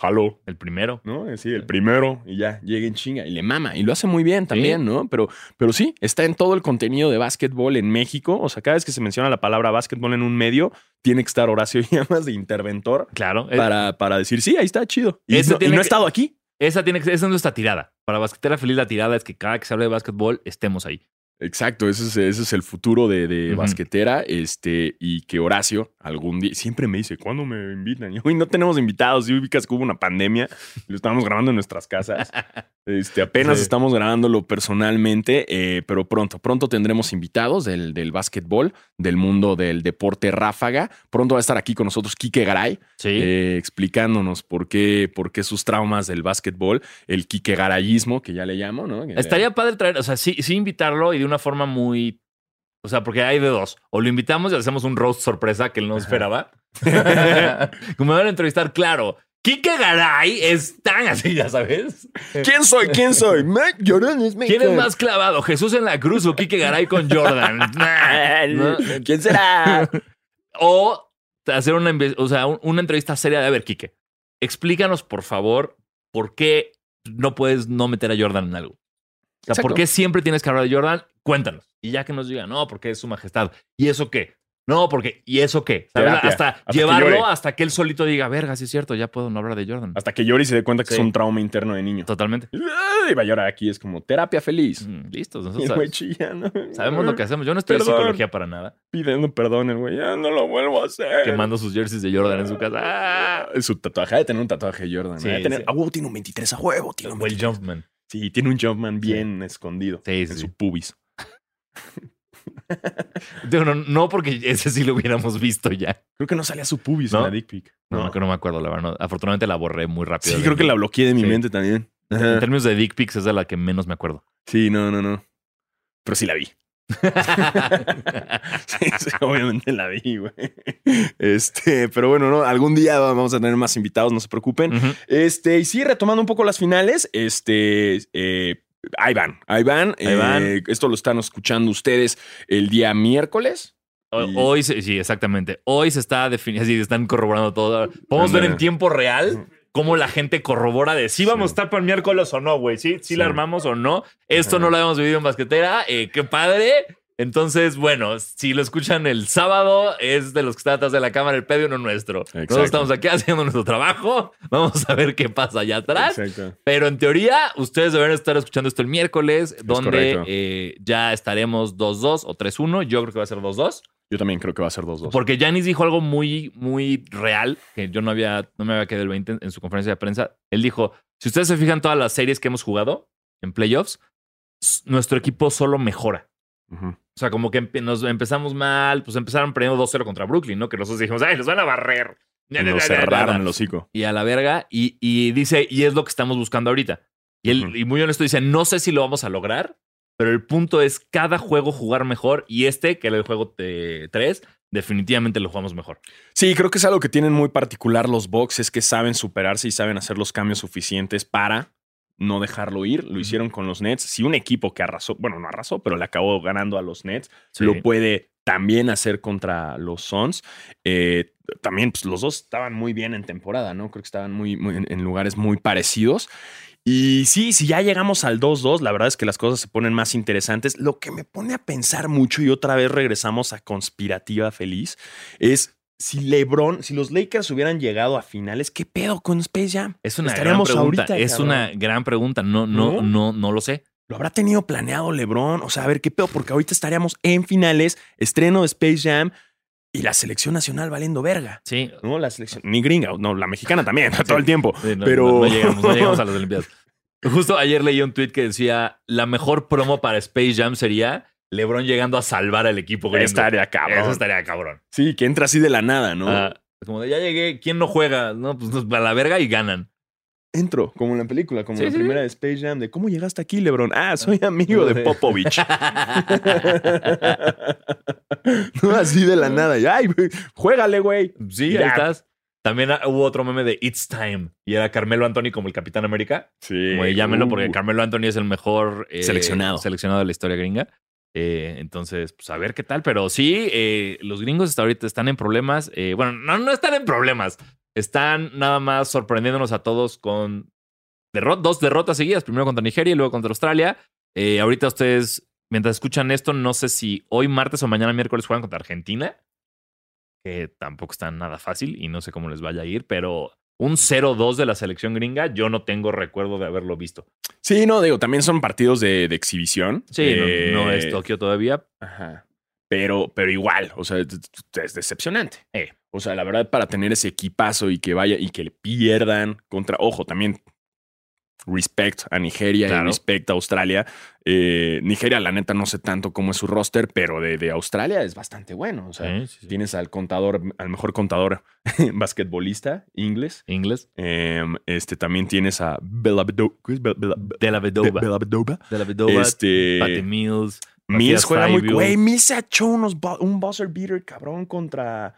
Jalo. el primero. ¿no? Sí, el primero y ya, llega en chinga y le mama y lo hace muy bien también, ¿no? Pero, pero sí, está en todo el contenido de básquetbol en México. O sea, cada vez que se menciona la palabra básquetbol en un medio, tiene que estar Horacio *laughs* Llamas de interventor Claro. eh, para, para decir, sí, ahí está chido. Y, no, y no estado aquí. Esa tiene que ser, esa es nuestra tirada. Para Basquetera Feliz, la tirada es que cada que se hable de básquetbol estemos ahí. Exacto, ese es, ese es el futuro de, de basquetera. Este, y que Horacio algún día siempre me dice, ¿cuándo me invitan? *laughs* Y hoy no tenemos invitados. Y ubicas que hubo una pandemia, lo estábamos grabando en nuestras casas. *laughs* Este, apenas Sí. estamos grabándolo personalmente, eh, pero pronto, pronto tendremos invitados del, del básquetbol, del mundo del deporte ráfaga. Pronto va a estar aquí con nosotros Quique Garay, Sí. eh, explicándonos por qué, por qué sus traumas del básquetbol, el Quique Garayismo, que ya le llamo, ¿no? Estaría padre traer, o sea, sí, sí invitarlo y de una forma muy. O sea, porque hay de dos. O lo invitamos y le hacemos un roast sorpresa que él no esperaba. *laughs* Como me van a entrevistar, claro. Kike Garay es tan así, ya sabes. ¿Quién soy? ¿Quién soy? Mike Jordan es ¿Quién es más clavado? ¿Jesús en la cruz o Kike Garay con Jordan? *laughs* ¿Quién será? *laughs* O hacer una, o sea, un- una entrevista seria de, a ver, Quique, explícanos, por favor, por qué no puedes no meter a Jordan en algo. O sea, Exacto. ¿por qué siempre tienes que hablar de Jordan? cuéntanos. Y ya que nos diga, no, porque es su majestad. ¿Y eso qué? No, porque, ¿y eso qué? ¿Sabes? Terapia. Hasta, Hasta que llevarlo llore. hasta que él solito diga, verga, sí es cierto, ya puedo no hablar de Jordan. Hasta que llore y se dé cuenta que Sí. es un trauma interno de niño. Totalmente. Y va a llorar aquí, es como terapia feliz. Mm, Listos. Y Nosotros el güey sabemos, chillando. sabemos lo que hacemos. Yo no estoy en Perdón. psicología para nada. Pidiendo perdón el güey. Ya no lo vuelvo a hacer. Quemando sus jerseys de Jordan en su casa. ¡Ah! Ah, Su tatuaje. Ha de tener un tatuaje de Jordan. Sí, ha de tener- sí. A huevo tiene un 23 a huevo. Tiene un O el 23. Jumpman. Sí, tiene un Jumpman bien escondido. Sí, en sí, su sí. pubis. *laughs* Digo, no, no, porque ese sí lo hubiéramos visto ya. Creo que no salía su pubis ¿No? en la dick pic. No, No. no, no me acuerdo, la verdad. Afortunadamente la borré muy rápido. Sí, creo que la bloqueé de mi mente también. En términos de dick pics es de la que menos me acuerdo. Sí, no, no, no. Pero sí la vi. *laughs* Sí, sí, obviamente la vi, güey. Este, pero bueno, no, algún día vamos a tener más invitados, no se preocupen. Este, y sí, retomando un poco las finales, este, eh, ahí van, ahí van. Ahí van. Eh, esto lo están escuchando ustedes el día miércoles. Y- Hoy, sí, exactamente. Hoy se está definiendo, sí, están corroborando todo. Podemos ver en tiempo real cómo la gente corrobora de si vamos a Sí. estar para el miércoles o no, güey. Sí, sí, la armamos o no. Esto Ajá. no lo habíamos vivido en basquetera. Eh, qué padre. Entonces, bueno, si lo escuchan el sábado, es de los que están atrás de la cámara, el pedio no nuestro. Exacto. Nosotros estamos aquí haciendo nuestro trabajo. Vamos a ver qué pasa allá atrás. Exacto. Pero en teoría, ustedes deberán estar escuchando esto el miércoles, donde eh, ya estaremos 2-2 o 3-1. Yo creo que va a ser 2-2. Yo también creo que va a ser 2-2. Porque Janis dijo algo muy, muy real, que yo no había, no me había quedado el 20 en, en su conferencia de prensa. Él dijo: si ustedes se fijan todas las series que hemos jugado en playoffs, nuestro equipo solo mejora. O sea, como que empe- nos empezamos mal, pues empezaron perdiendo 2-0 contra Brooklyn, ¿no? Que nosotros dijimos, ¡ay, los van a barrer! Nos cerraron el hocico. y a la verga. Y, y dice, y es lo que estamos buscando ahorita. Y él, Ujú. y muy honesto, dice, no sé si lo vamos a lograr, pero el punto es cada juego jugar mejor. Y este, que era el juego 3, definitivamente lo jugamos mejor. Sí, creo que es algo que tienen muy particular los Bucks, es que saben superarse y saben hacer los cambios suficientes para no dejarlo ir. Lo hicieron con los Nets. Si un equipo que arrasó, bueno, no arrasó, pero le acabó ganando a los Nets, Sí. lo puede también hacer contra los Suns. Eh, también pues, los dos estaban muy bien en temporada, ¿no? Creo que estaban muy, muy- en lugares muy parecidos. Y sí, si ya llegamos al 2-2, la verdad es que las cosas se ponen más interesantes. Lo que me pone a pensar mucho, y otra vez regresamos a conspirativa feliz, es si LeBron, si los Lakers hubieran llegado a finales, ¿qué pedo con Space Jam? Es una gran Estaríamos pregunta. ahorita, es cabrón. una gran pregunta. No, no, ¿No? no, no, lo sé. ¿Lo habrá tenido planeado LeBron? O sea, a ver qué pedo, porque ahorita estaríamos en finales, estreno de Space Jam y la selección nacional valiendo verga. Sí. No, la selección, ni gringa, no, la mexicana también, *laughs* todo el tiempo. Sí, no, pero no, no llegamos, no llegamos a las Olimpiadas. *laughs* Justo ayer leí un tweet que decía: la mejor promo para Space Jam sería LeBron llegando a salvar al equipo gringo. estaría cabrón. Eso estaría cabrón. Sí, que entra así de la nada, ¿no? Ah, como de ya llegué, ¿quién no juega? No, pues nos- a la verga y ganan. Entro, como en la película, como Sí, la sí, primera de Space Jam, de cómo llegaste aquí, LeBron. Ah, soy amigo de *laughs* Popovich. *laughs* no, así de la nada. Ay, juégale, güey. Sí, Ya. ahí estás. También ah, hubo otro meme de It's Time y era Carmelo Anthony como el Capitán América. Sí. Como de llámenlo porque uh. Carmelo Anthony es el mejor eh, Seleccionado. seleccionado de la historia gringa. Eh, entonces, pues a ver qué tal. Pero sí, eh, los gringos hasta ahorita están en problemas. Eh, bueno, no, no están en problemas. Están nada más sorprendiéndonos a todos con dos derrotas seguidas. Primero contra Nigeria y luego contra Australia. Eh, ahorita ustedes, mientras escuchan esto, no sé si hoy martes o mañana miércoles juegan contra Argentina. Que tampoco está nada fácil y no sé cómo les vaya a ir, pero un 0-2 de la selección gringa, yo no tengo recuerdo de haberlo visto. Sí, no, digo, también son partidos de, de exhibición. Sí, no- Eh, no, es Tokio todavía. Ajá. Pero, pero igual, o sea, es, es decepcionante. Eh. O sea, la verdad, para tener ese equipazo y que vaya y que le pierdan contra, ojo, también respect a Nigeria y respect a Australia. Eh, Nigeria, la neta, no sé tanto cómo es su roster, pero de, de Australia es bastante bueno. O sea, Sí, sí, sí. tienes al contador, al mejor contador *laughs* basquetbolista inglés. Inglés. Em, este también tienes a Bella Bedo- ¿qué es Bella- Bella- De la Bedoba. De la Vedova. Este. Patty Mills. Mills juega muy. Güey, Mills se echó unos un buzzer beater cabrón contra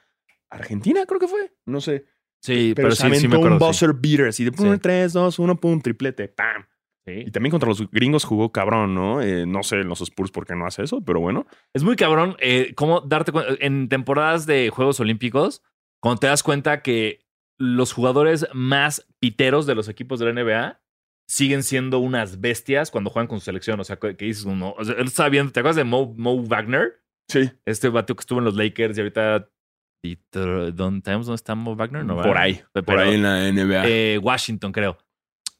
Argentina, creo que fue. No sé. Sí, Pero, pero, se sí, sí aventó me acuerdo. un sí. buzzer beater así de pum, Sí. 3, 2, 1, pum, triplete, pam. Sí. Y también contra los gringos jugó cabrón, ¿no? Eh, no sé en los Spurs por qué no hace eso, pero bueno. Es muy cabrón eh, cómo darte cuenta. En temporadas de Juegos Olímpicos, cuando te das cuenta que los jugadores más piteros de los equipos de la NBA siguen siendo unas bestias cuando juegan con su selección. O sea, que que dices uno. O sea, él estaba viendo, ¿te acuerdas de Mo, Mo Wagner? Sí. Este bateo que estuvo en los Lakers y ahorita. ¿Dónde, ¿Sabemos dónde está Mo Wagner? No, por ¿verdad? ahí. Pero- por ahí en la NBA. eh, Washington, creo.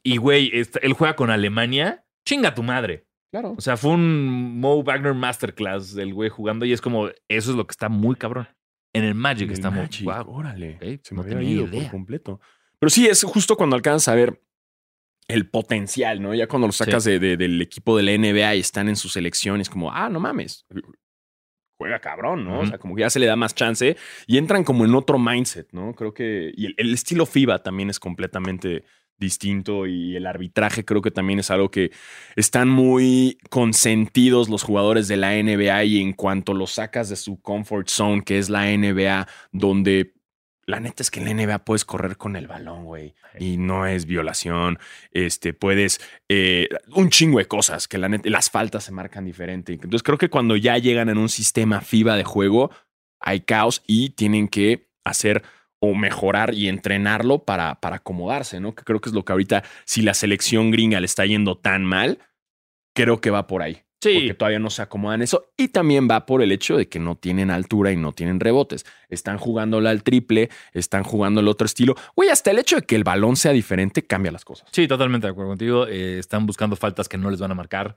Y, güey, él juega con Alemania. Chinga tu madre. claro. O sea, fue un Mo Wagner Masterclass del güey jugando y es como, eso es lo que está muy cabrón. En el Magic El está muy Magic. Órale. Se me no había por completo. Pero sí, es justo cuando alcanzas a ver el potencial, ¿no? Ya cuando lo sacas de- de- del equipo de la NBA y están en su selección, es como, ah, no mames. Juega cabrón, ¿no? O sea, como que ya se le da más chance y entran como en otro mindset, ¿no? Creo que. Y el, el estilo FIBA también es completamente distinto y el arbitraje creo que también es algo que están muy consentidos los jugadores de la NBA y en cuanto los sacas de su comfort zone, que es la NBA, donde la neta es que en la NBA puedes correr con el balón, güey, y no es violación, este, puedes, eh, un chingo de cosas, que la neta, las faltas se marcan diferente. Entonces creo que cuando ya llegan en un sistema FIBA de juego, hay caos y tienen que hacer o mejorar y entrenarlo para, para acomodarse, ¿no? Que creo que es lo que ahorita, si la selección gringa le está yendo tan mal, creo que va por ahí. Sí. Porque todavía no se acomodan eso. Y también va por el hecho de que no tienen altura y no tienen rebotes. Están jugándola al triple, están jugando el otro estilo. Güey, hasta el hecho de que el balón sea diferente cambia las cosas. Sí, totalmente de acuerdo contigo. Eh, están buscando faltas que no les van a marcar.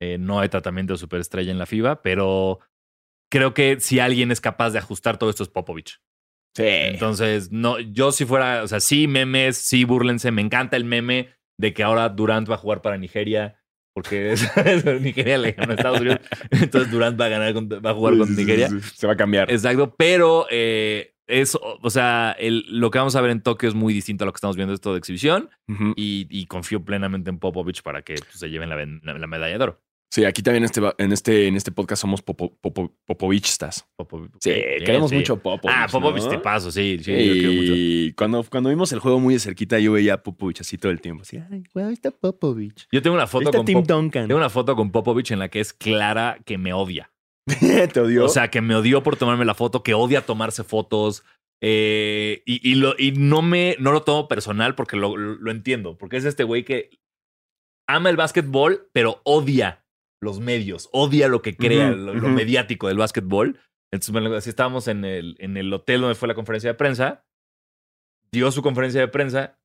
Eh, no hay tratamiento de superestrella en la FIBA, pero creo que si alguien es capaz de ajustar todo esto es Popovich. Sí. Entonces, no, yo si fuera, o sea, sí memes, sí burlense. Me encanta el meme de que ahora Durant va a jugar para Nigeria. Porque *laughs* es- Nigeria le ganó a Estados Unidos. Entonces Durant va a ganar, con- va a jugar Sí, con sí, Nigeria. sí. Se va a cambiar. Exacto, pero eh, es, o sea, el- lo que vamos a ver en Tokio es muy distinto a lo que estamos viendo esto de exhibición y, y confío plenamente en Popovich para que pues, se lleven la, ven- la- la medalla de oro. Sí, aquí también este, en, este, en este podcast somos popo, popo, Popovichistas. Popovich. Sí, Ok, queremos sí. mucho Popovich. Ah, Popovich ¿no? te paso, sí, sí, yo quiero mucho. Y cuando, cuando vimos el juego muy de cerquita, yo veía a Popovich así todo el tiempo. Así, ay, güey, ahí está Popovich. Yo tengo una foto está con Tim Duncan. tengo una foto con Popovich en la que es clara que me odia. *laughs* ¿Te odió? O sea, que me odió por tomarme la foto, que odia tomarse fotos. eh, y, y lo, y no me no lo tomo personal porque lo, lo entiendo. Porque es este güey que ama el básquetbol, pero odia los medios, odia lo que crea, lo, mediático del básquetbol. Entonces, así estábamos en el, en el hotel donde fue la conferencia de prensa. Dio su conferencia de prensa.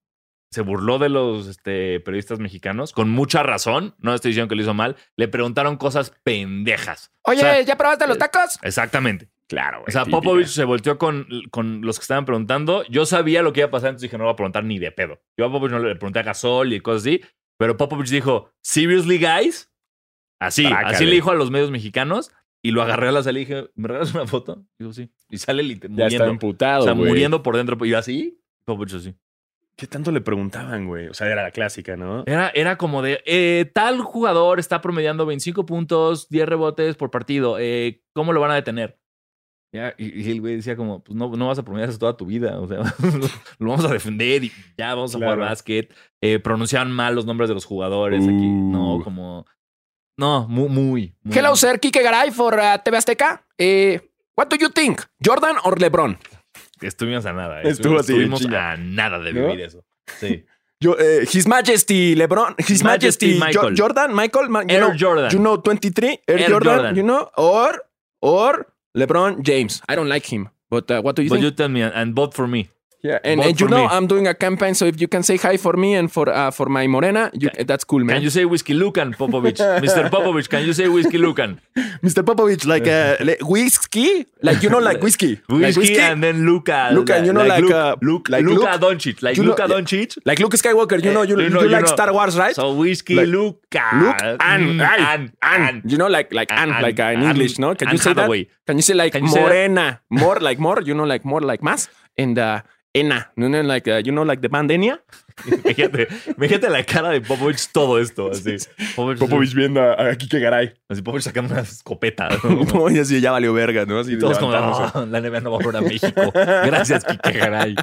Se burló de los este, periodistas mexicanos, con mucha razón. No estoy diciendo que lo hizo mal. Le preguntaron cosas pendejas. Oye, o sea, ¿ya probaste los tacos? Exactamente. Claro, güey. O sea. Popovich se volteó con, con los que estaban preguntando. Yo sabía lo que iba a pasar, entonces dije, no voy a preguntar ni de pedo. Yo a Popovich no le pregunté a Gasol y cosas así, pero Popovich dijo, ¿Seriously, guys? Así, Trácale. así le dijo a los medios mexicanos y lo agarré a la salida y dije, ¿me regalas una foto? Digo, sí. Y sale lit- Ya estaba emputado, o sea, muriendo por dentro. Y yo así, Popovich así. ¿Qué tanto le preguntaban, güey? O sea, era la clásica, ¿no? Era, era como de, eh, tal jugador está promediando 25 puntos, 10 rebotes por partido. eh, ¿Cómo lo van a detener? Ya, y, y el güey decía como, pues no, no vas a promediar eso toda tu vida. O sea, *laughs* lo vamos a defender y ya vamos a Claro. jugar básquet. Eh, pronunciaban mal los nombres de los jugadores aquí. No, como... No, muy, muy. muy- Hello, sir. Kike Garay for uh, TV Azteca. Eh, what do you think? ¿Jordan or LeBron? Estuvimos a nada. Estuvo así, Estuvimos a nada de ¿No? vivir eso. Sí. Yo, eh, His Majesty LeBron. His Majesty Majesty, Jo- Michael. Jordan, Michael. Ma- you Air know, Jordan. You know, 23. Air, Air Jordan, Jordan. You know, or or LeBron James. I don't like him. But uh, what do you But think? you tell me and, and vote for me. Yeah, and, vote and you know, me. I'm doing a campaign, so if you can say hi for me and for uh, for my Morena, you, that's cool, man. Can you say Whiskey Lucan, Popovich? *laughs* Mr. Popovich, can you say Whiskey Lucan? *laughs* Mr. Popovich, like uh, *laughs* le- whiskey, like you know, like whiskey, like Whiskey, and then Luca. Luka, you know, like, Luke, uh, Luke, like Luka Luke? Doncic, like You know- Luka yeah. Doncic. like Luke Skywalker. You know, you, Eh, you, you know, you like know. Star Wars, right? So whiskey, Like, Luca. Luke and Mm, and, and, you know, like like and, and- like uh, in and- English, no? Can you and say that? Can you say like Can you say that? Morena, more like more? You know, like more like más and uh, Ena, you know, like uh, you know, like the band Enya. Fíjate, *laughs* fíjate la cara de Popovich todo esto. Así. *laughs* Popovich, viendo a, a Kike Garay. así, Popovich sacando una escopeta. *laughs* ¿no? No, y así ya valió verga, ¿no? Así todos como. "No, la NBA no va a volver a México. Gracias, Kike Garay.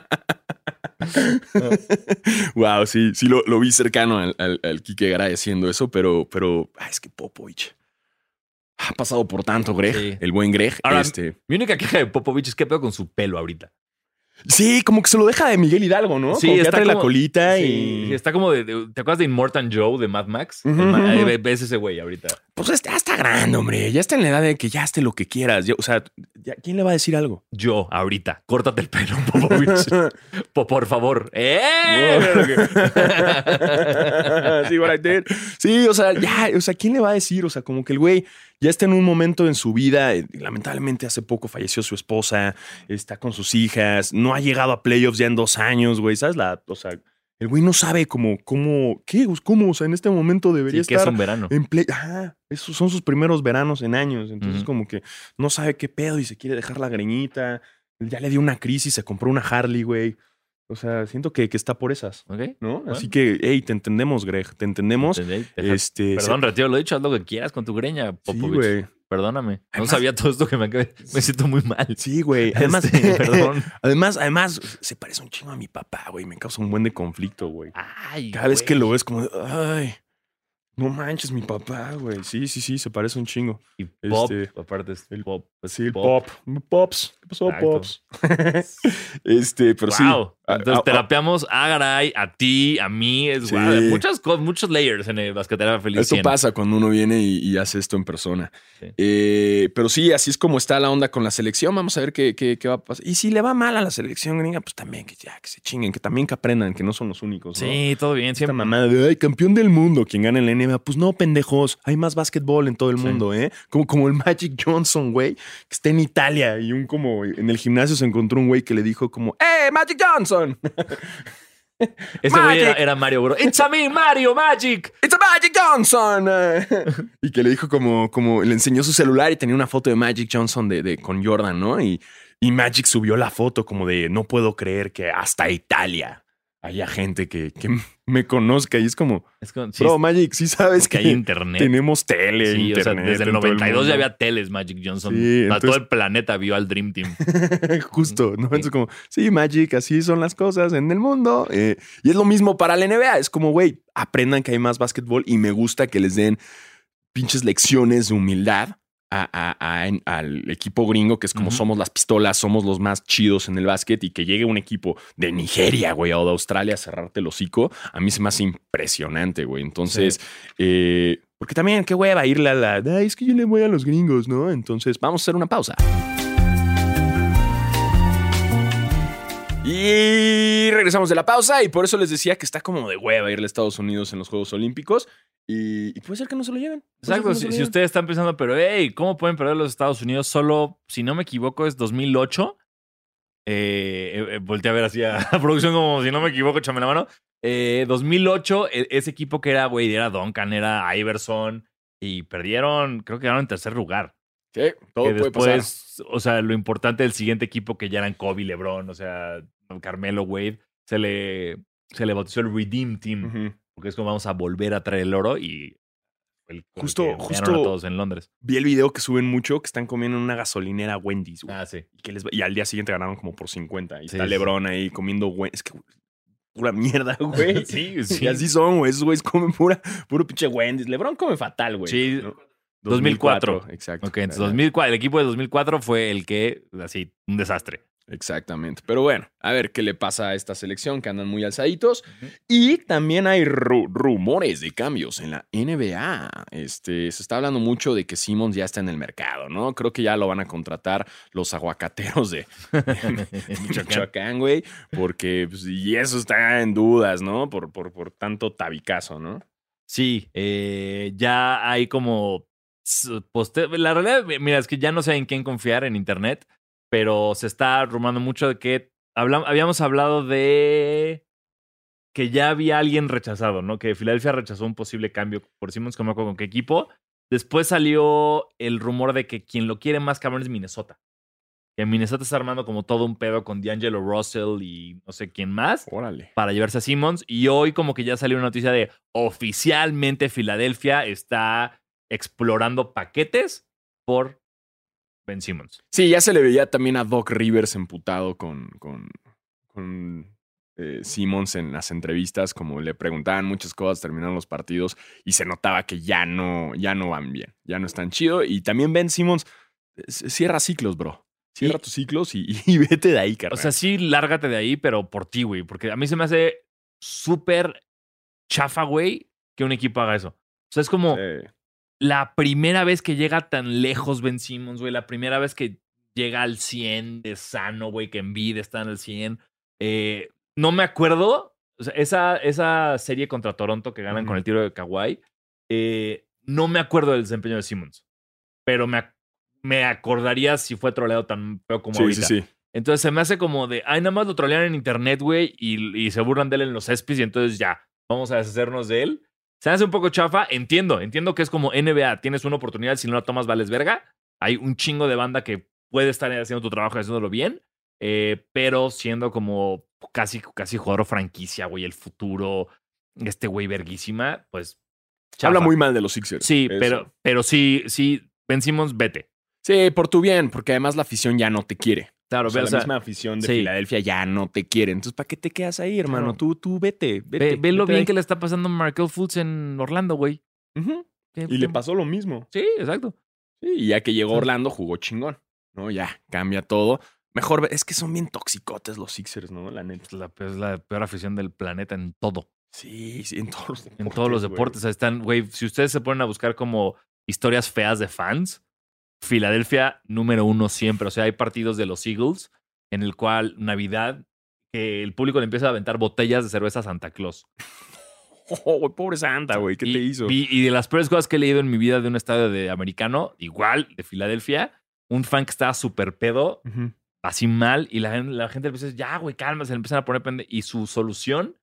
Wow, sí, sí lo, lo vi cercano al, al, al Kike Garay haciendo eso, pero, pero ah, es que Popovich ha pasado por tanto, Greg, Sí. el buen Greg. Ahora, este, Mi única queja de Popovich es que pedo con su pelo ahorita. Sí, como que se lo deja de Miguel Hidalgo, ¿no? Sí, como que ya está trae la colita Sí, y. está como de, de- ¿Te acuerdas de Immortan Joe de Mad Max? Ves ese güey ahorita. Pues ya está grande, hombre. Ya está en la edad de que ya esté lo que quieras. Ya- o sea, ya- ¿quién le va a decir algo? Yo, ahorita. Córtate el pelo, *laughs* Popovich. Po- por favor. ¡Eh! *laughs* Sí, what I did. Sí, o sea, ya, o sea, ¿quién le va a decir? O sea, como que el güey ya está en un momento en su vida. eh, Lamentablemente, hace poco falleció su esposa, está con sus hijas, no ha llegado a playoffs ya en dos años, güey. ¿Sabes? La, o sea, el güey no sabe cómo, cómo, ¿qué? ¿Cómo? O sea, en este momento debería Sí, que es estar un verano. en play. Ajá, esos son sus primeros veranos en años. Entonces, como que no sabe qué pedo y se quiere dejar la greñita. Ya le dio una crisis, se compró una Harley, güey. O sea, siento que, que está por esas, ¿Ok? ¿no? Bueno. Así que, hey, te entendemos, Greg, te entendemos. Deja- Este, Perdón, retiro lo dicho, haz lo que quieras con tu greña, Sí, Popovich. güey. Perdóname. No sabía todo esto que me acabé. Me siento muy mal. Sí, güey. *laughs* Además, Este, *laughs* perdón. además, además, se parece un chingo a mi papá, güey. Me causa un buen de conflicto, güey. Ay, Cada vez que lo ves, como, ay, no manches, mi papá, güey. Sí, sí, sí, se parece un chingo. Y pop, este, aparte es el- pop. Sí, el pop. Pops. ¿Qué pasó, Exacto. Pops? *laughs* este, pero sí. wow. Ah, Entonces ah, terapeamos a Garay, a ti, a mí. Es Sí. guau, muchas cosas, muchos layers en el basquetera feliz. Esto 100. pasa cuando uno viene y, y hace esto en persona. Sí. Eh, pero sí, así es como está la onda con la selección. Vamos a ver qué, qué- qué va a pasar. Y si le va mal a la selección gringa, pues también que ya, que se chinguen, que también que aprendan, que no son los únicos. ¿no? Sí, todo bien. Esta Siempre. mamada de, ay, campeón del mundo, quien gana en la NBA. Pues no, pendejos, hay más básquetbol en todo el Sí. mundo, ¿eh? Como, como el Magic Johnson, güey, que está en Italia y un como en el gimnasio se encontró un güey que le dijo como, ¡Eh, Magic Johnson! *laughs* Ese güey era, era Mario Bros. It's a me, Mario Magic. ¡It's a Magic Johnson! *laughs* y que le dijo como, como, le enseñó su celular y tenía una foto de Magic Johnson de, de- con Jordan, ¿no? Y, y Magic subió la foto como de, no puedo creer que hasta Italia haya gente que, que *laughs* me conozca. Y es como, Es sí, bro, Magic, sí sabes que hay internet. tenemos tele, Sí, o sea, internet. desde el en todo 92 ya mundo. había teles Magic Johnson. Sí, entonces- Todo el planeta vio al Dream Team. *laughs* Justo, ¿no? Entonces como, sí, Magic, así son las cosas en el mundo. Eh, y es lo mismo para la NBA. Es como, güey, aprendan que hay más básquetbol y me gusta que les den pinches lecciones de humildad a- a- a- en- al equipo gringo, que es como somos las pistolas, somos los más chidos en el básquet y que llegue un equipo de Nigeria, güey, o de Australia a cerrarte el hocico, a mí se me hace impresionante, güey. Entonces, eh, porque también, qué hueva irle a la, "Ay, es que yo le voy a los gringos, ¿no? Entonces, vamos a hacer una pausa. Y regresamos de la pausa y por eso les decía que está como de hueva irle a Estados Unidos en los Juegos Olímpicos y, y puede ser que no se lo lleven. Exacto. no Si, ustedes están pensando, pero hey, ¿cómo pueden perder los Estados Unidos? Solo, si no me equivoco, es 2008. Eh, eh, eh, volteé a ver así a *laughs* la producción como si no me equivoco, échame la mano. Eh, 2008, e- ese equipo que era, güey, era Duncan, era Iverson y perdieron, creo que quedaron en tercer lugar. Sí, todo que puede pasar. o sea, lo importante del siguiente equipo que ya eran Kobe, LeBron, o sea, Carmelo, Wade, se le, se le bautizó el Redeem Team, porque es como vamos a volver a traer el oro y el con el Justo- justo- a todos en Londres. Vi el video que suben mucho que están comiendo en una gasolinera Wendy's, güey. Ah, sí. y, que les, y al día siguiente ganaron como por 50. Y Sí, está sí. LeBron ahí comiendo Wendy's. Es que pura mierda, *laughs* güey. Sí, sí. Y así son, güey. Esos güeyes comen pura, puro pinche Wendy's. LeBron come fatal, güey. Sí. ¿no? 2004. Exacto. Ok, entonces 2004, el equipo de 2004 fue el que, así, un desastre. Exactamente. Pero bueno, a ver qué le pasa a esta selección que andan muy alzaditos. Y también hay ru- rumores de cambios en la NBA. Este, se está hablando mucho de que Simmons ya está en el mercado, ¿no? Creo que ya lo van a contratar los aguacateros de *laughs* Michoacán, güey. Porque, pues, y eso está en dudas, ¿no? Por, por, por tanto tabicazo, ¿no? Sí, eh, ya hay como La realidad, mira, es que ya no sé en quién confiar en internet, pero se está rumando mucho de que habíamos hablado de que ya había alguien rechazado, ¿no? Que Filadelfia rechazó un posible cambio por Simmons, que no me acuerdo con qué equipo. Después salió el rumor de que quien lo quiere más cabrón es Minnesota. Que Minnesota está armando como todo un pedo con D'Angelo Russell y no sé quién más Órale. para llevarse a Simmons. Y hoy como que ya salió una noticia de oficialmente Filadelfia está explorando paquetes por Ben Simmons. Sí, ya se le veía también a Doc Rivers emputado con, con, con eh, Simmons en las entrevistas, como le preguntaban muchas cosas, terminaron los partidos y se notaba que ya no, ya no van bien, ya no están chido. Y también Ben Simmons eh, cierra ciclos, bro. Cierra Y- tus ciclos y, *laughs* y vete de ahí, O carnal. sea, sí, lárgate de ahí, pero por ti, güey. Porque a mí se me hace súper chafa, güey, que un equipo haga eso. O sea, es como Sí. La primera vez que llega tan lejos Ben Simmons, güey. La primera vez que llega al 100 de sano, güey, que en vida está en el 100. Eh, no me acuerdo. O sea, esa, esa serie contra Toronto que ganan con el tiro de Kawhi, eh, no me acuerdo del desempeño de Simmons. Pero me, me acordaría si fue troleado tan feo como Sí, ahorita. sí, sí. Entonces se me hace como de, ay, nada más lo trolean en internet, güey, y, y se burlan de él en los ESPYs y entonces ya, vamos a deshacernos de él. Se hace un poco chafa, entiendo, entiendo que es como NBA, tienes una oportunidad, si no la tomas vales verga. Hay un chingo de banda que puede estar haciendo tu trabajo y haciéndolo bien, eh, pero siendo como casi, casi jugador franquicia, güey, el futuro, este güey verguísima, pues... Habla muy mal de los Sixers. Sí, Eso. pero, pero sí, sí, vencimos, vete. Sí, por tu bien, porque además la afición ya no te quiere. Claro, O sea, ve, o la sea, misma afición de sí. Filadelfia ya no te quiere. Entonces, ¿para qué te quedas ahí, hermano? Claro. Tú, tú vete, vete. ve, ve lo vete bien ahí. que le está pasando a Markel Fultz en Orlando, güey. Ujú. ¿Qué- Y le pasó lo mismo. Sí, exacto. Sí, y ya que llegó. Orlando, jugó chingón. ¿No? Ya, cambia todo. Mejor, es que son bien toxicotes los Sixers, ¿no? La neta. Es la, es la peor afición del planeta en todo. Sí, sí, en todos los deportes. En todos los güey. deportes. Sea, están, güey, si ustedes se ponen a buscar como historias feas de fans, Filadelfia número uno siempre. O sea, hay partidos de los Eagles en el cual Navidad, que el público le empieza a aventar botellas de cerveza a Santa Claus. *laughs* Oh, pobre Santa, güey. ¿Qué y, te hizo? Y, y de las peores cosas que he leído en mi vida de un estadio de americano, igual de Filadelfia, un fan que estaba súper pedo, así mal, y la, la gente le empieza, ya, güey, calma, se le empiezan a poner pende. Y su solución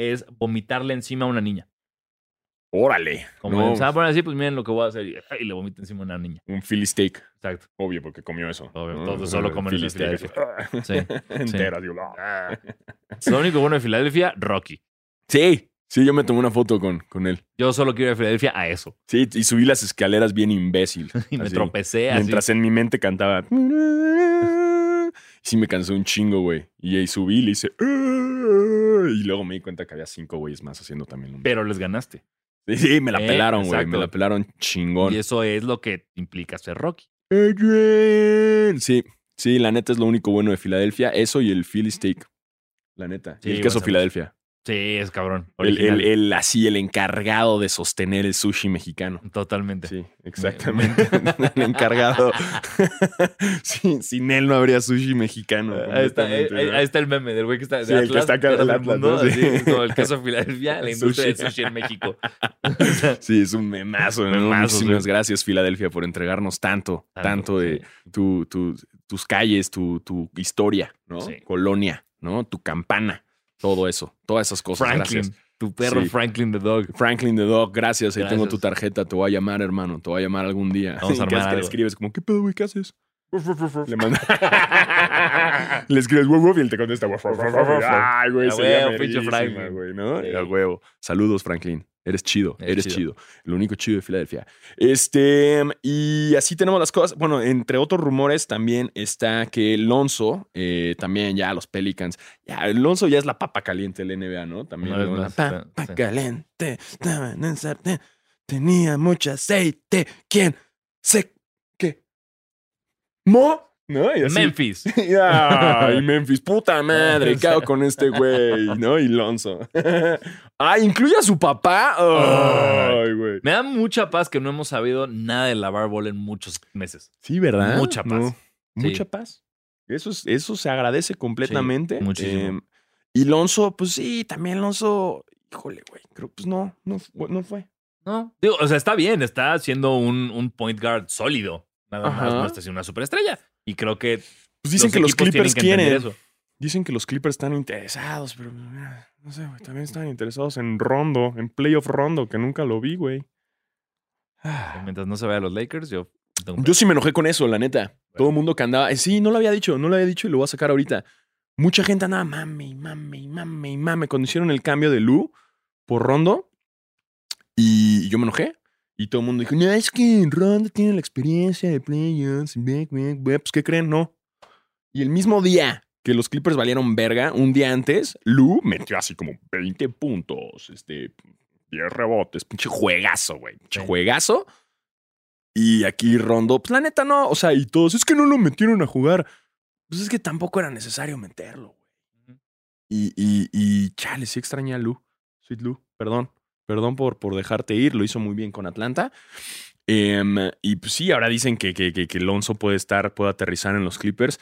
es vomitarle encima a una niña. Órale. Como No, se van a pues miren lo que voy a hacer. Y, le vomita encima a una niña. un Philly steak. Exacto. Obvio, porque comió eso. Obvio, todos solo comen Philly steak. *laughs* Sí, Entera, digo, ah. Lo único bueno de Filadelfia, Rocky. Sí, sí, yo me tomé una foto con, con él. Yo solo quiero ir a Filadelfia a eso. Sí, y subí las escaleras bien imbécil. *laughs* Y me así. tropecé así. Mientras en mi mente cantaba. Sí, me cansé un chingo, güey. Y ahí subí y le hice. Y luego me di cuenta que había cinco güeyes más haciendo también lo mismo. Pero les ganaste. Sí, sí, me la Eh, pelaron, güey. Me la pelaron chingón. Y eso es lo que implica ser Rocky. Adrian. Sí, sí, la neta es lo único bueno de Filadelfia. Eso y el Philly Steak. La neta. Sí, y el queso Filadelfia. Sí, es cabrón. El, Original. el, el- así, el encargado de sostener el sushi mexicano. Totalmente. Sí, exactamente. *laughs* el encargado. *laughs* Sí, sin él no habría sushi mexicano. Ahí está, ahí, está el meme del güey que está de Sí, el que está acá del mundo, ¿no? Sí. así, como el caso Filadelfia, la *laughs* industria del Sushi. en México. Sí, es un memazo. Muchísimas sí. gracias, Filadelfia, por entregarnos tanto, tanto, de tu, tu- tus calles, tu, tu historia, ¿no? Colonia, ¿no? Tu campana, todo eso, todas esas cosas. Franklin, Gracias. tu perro Sí. Franklin the Dog. Franklin the Dog, gracias. Ahí tengo tu tarjeta, te voy a llamar, hermano. Te voy a llamar algún día. Vamos a armar que le algo. escribes, como, ¿qué pedo, güey? ¿Qué haces? Le manda. *laughs* le escribes wuf, y él te contesta. *laughs* Ay, güey, A sería huevo, pinche Franklin. güey, ¿no? Sí. A huevo. Saludos, Franklin. Eres chido, Eres eres, chido. chido. Lo único chido de Filadelfia. Este, y así tenemos las cosas. Bueno, entre otros rumores también está que Lonzo, eh, también ya los Pelicans, ya Lonzo ya es la papa caliente del NBA, ¿no? También. La papa sí. caliente, estaba en el sartén, tenía mucho aceite. ¿Quién? Se, ¿qué? ¿Mo? ¿No? Y así. Memphis. *laughs* Ay, Memphis, puta madre, ¿qué hago con este güey? ¿No? Y Lonzo. *laughs* Ah, ¿incluye a su papá? Ay, güey. Me da mucha paz que no hemos sabido nada de lavar bola en muchos meses. Sí, ¿verdad? Mucha paz. No, Sí. Mucha paz. Eso, es- eso se agradece completamente. Sí, muchísimo. Eh, y Lonzo, pues sí, también Lonzo, híjole, güey, creo pues no, no, no fue. No. Digo, o sea, está bien, está siendo un, un point guard sólido. Nada más no está siendo una superestrella. Y creo que. Pues dicen que los Clippers que quieren. eso. Dicen que los Clippers están interesados, pero mira, no sé, güey, también están interesados en Rondo, en Playoff Rondo, que nunca lo vi, güey. Ah. Mientras no se vea a los Lakers, yo. Yo sí me enojé con eso, la neta. Todo el mundo que andaba. eh, sí, no lo había dicho, no lo había dicho y lo voy a sacar ahorita. Mucha gente andaba mame, y mame, y mame, y mame. Cuando hicieron el cambio de Lu por Rondo. Y yo me enojé. Y todo el mundo dijo: No, es que Rondo tiene la experiencia de playoffs. ve, ve, ve". Pues, ¿qué creen? No. Y el mismo día que los Clippers valieron verga, un día antes, Lu metió así como 20 puntos, este, 10 rebotes. Pinche juegazo, güey. Pinche juegazo. Y aquí Rondo, pues la neta no, o sea, y todos, es que no lo metieron a jugar. Pues es que tampoco era necesario meterlo, güey. Y, y, y chale, sí extrañé a Lu. Sweet Lu, perdón. Perdón por, por dejarte ir, lo hizo muy bien con Atlanta. Em, y pues sí, ahora dicen que, que, que, puede estar, puede aterrizar en los Clippers.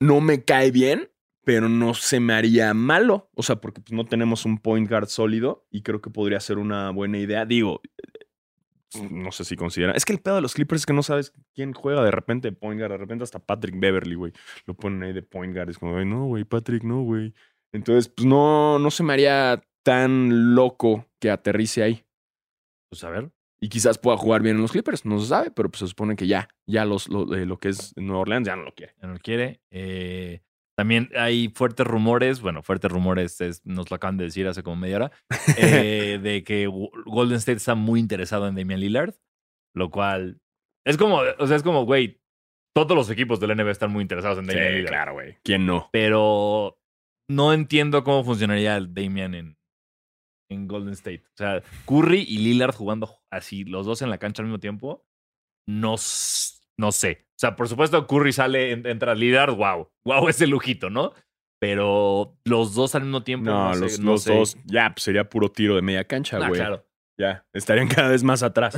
No me cae bien, pero no se me haría malo. O sea, porque pues, no tenemos un point guard sólido y creo que podría ser una buena idea. Digo, eh, no sé si considera. Es que el pedo de los Clippers es que no sabes quién juega de repente de point guard. De repente hasta Patrick Beverly, güey. Lo ponen ahí de point guard. Es como, "Ay, no, güey, Patrick, no, güey. Entonces, pues no, no se me haría tan loco que aterrice ahí. Pues a ver. Y quizás pueda jugar bien en los Clippers, no se sabe, pero pues se supone que ya, ya los, lo, eh, lo que es Nueva Orleans ya no lo quiere. ya no lo quiere. Eh, también hay fuertes rumores, bueno, fuertes rumores, es- nos lo acaban de decir hace como media hora, *laughs* eh, de que Go- Golden State está muy interesado en Damian Lillard, lo cual es como, o sea, es como, güey, todos los equipos de la NBA están muy interesados en Damian Lillard. claro, güey. ¿Quién no? Pero no entiendo cómo funcionaría el Damian en, en Golden State. O sea, Curry y Lillard jugando así, los dos en la cancha al mismo tiempo, no, no sé. O sea, por supuesto, Curry sale, en- entra Lillard, wow. Wow, *laughs* ese lujito, ¿no? Pero los dos al mismo tiempo. No, No, sé, los, no los sé. dos, ya, pues sería puro tiro de media cancha, güey. claro. Ya, estarían *laughs* cada vez más atrás.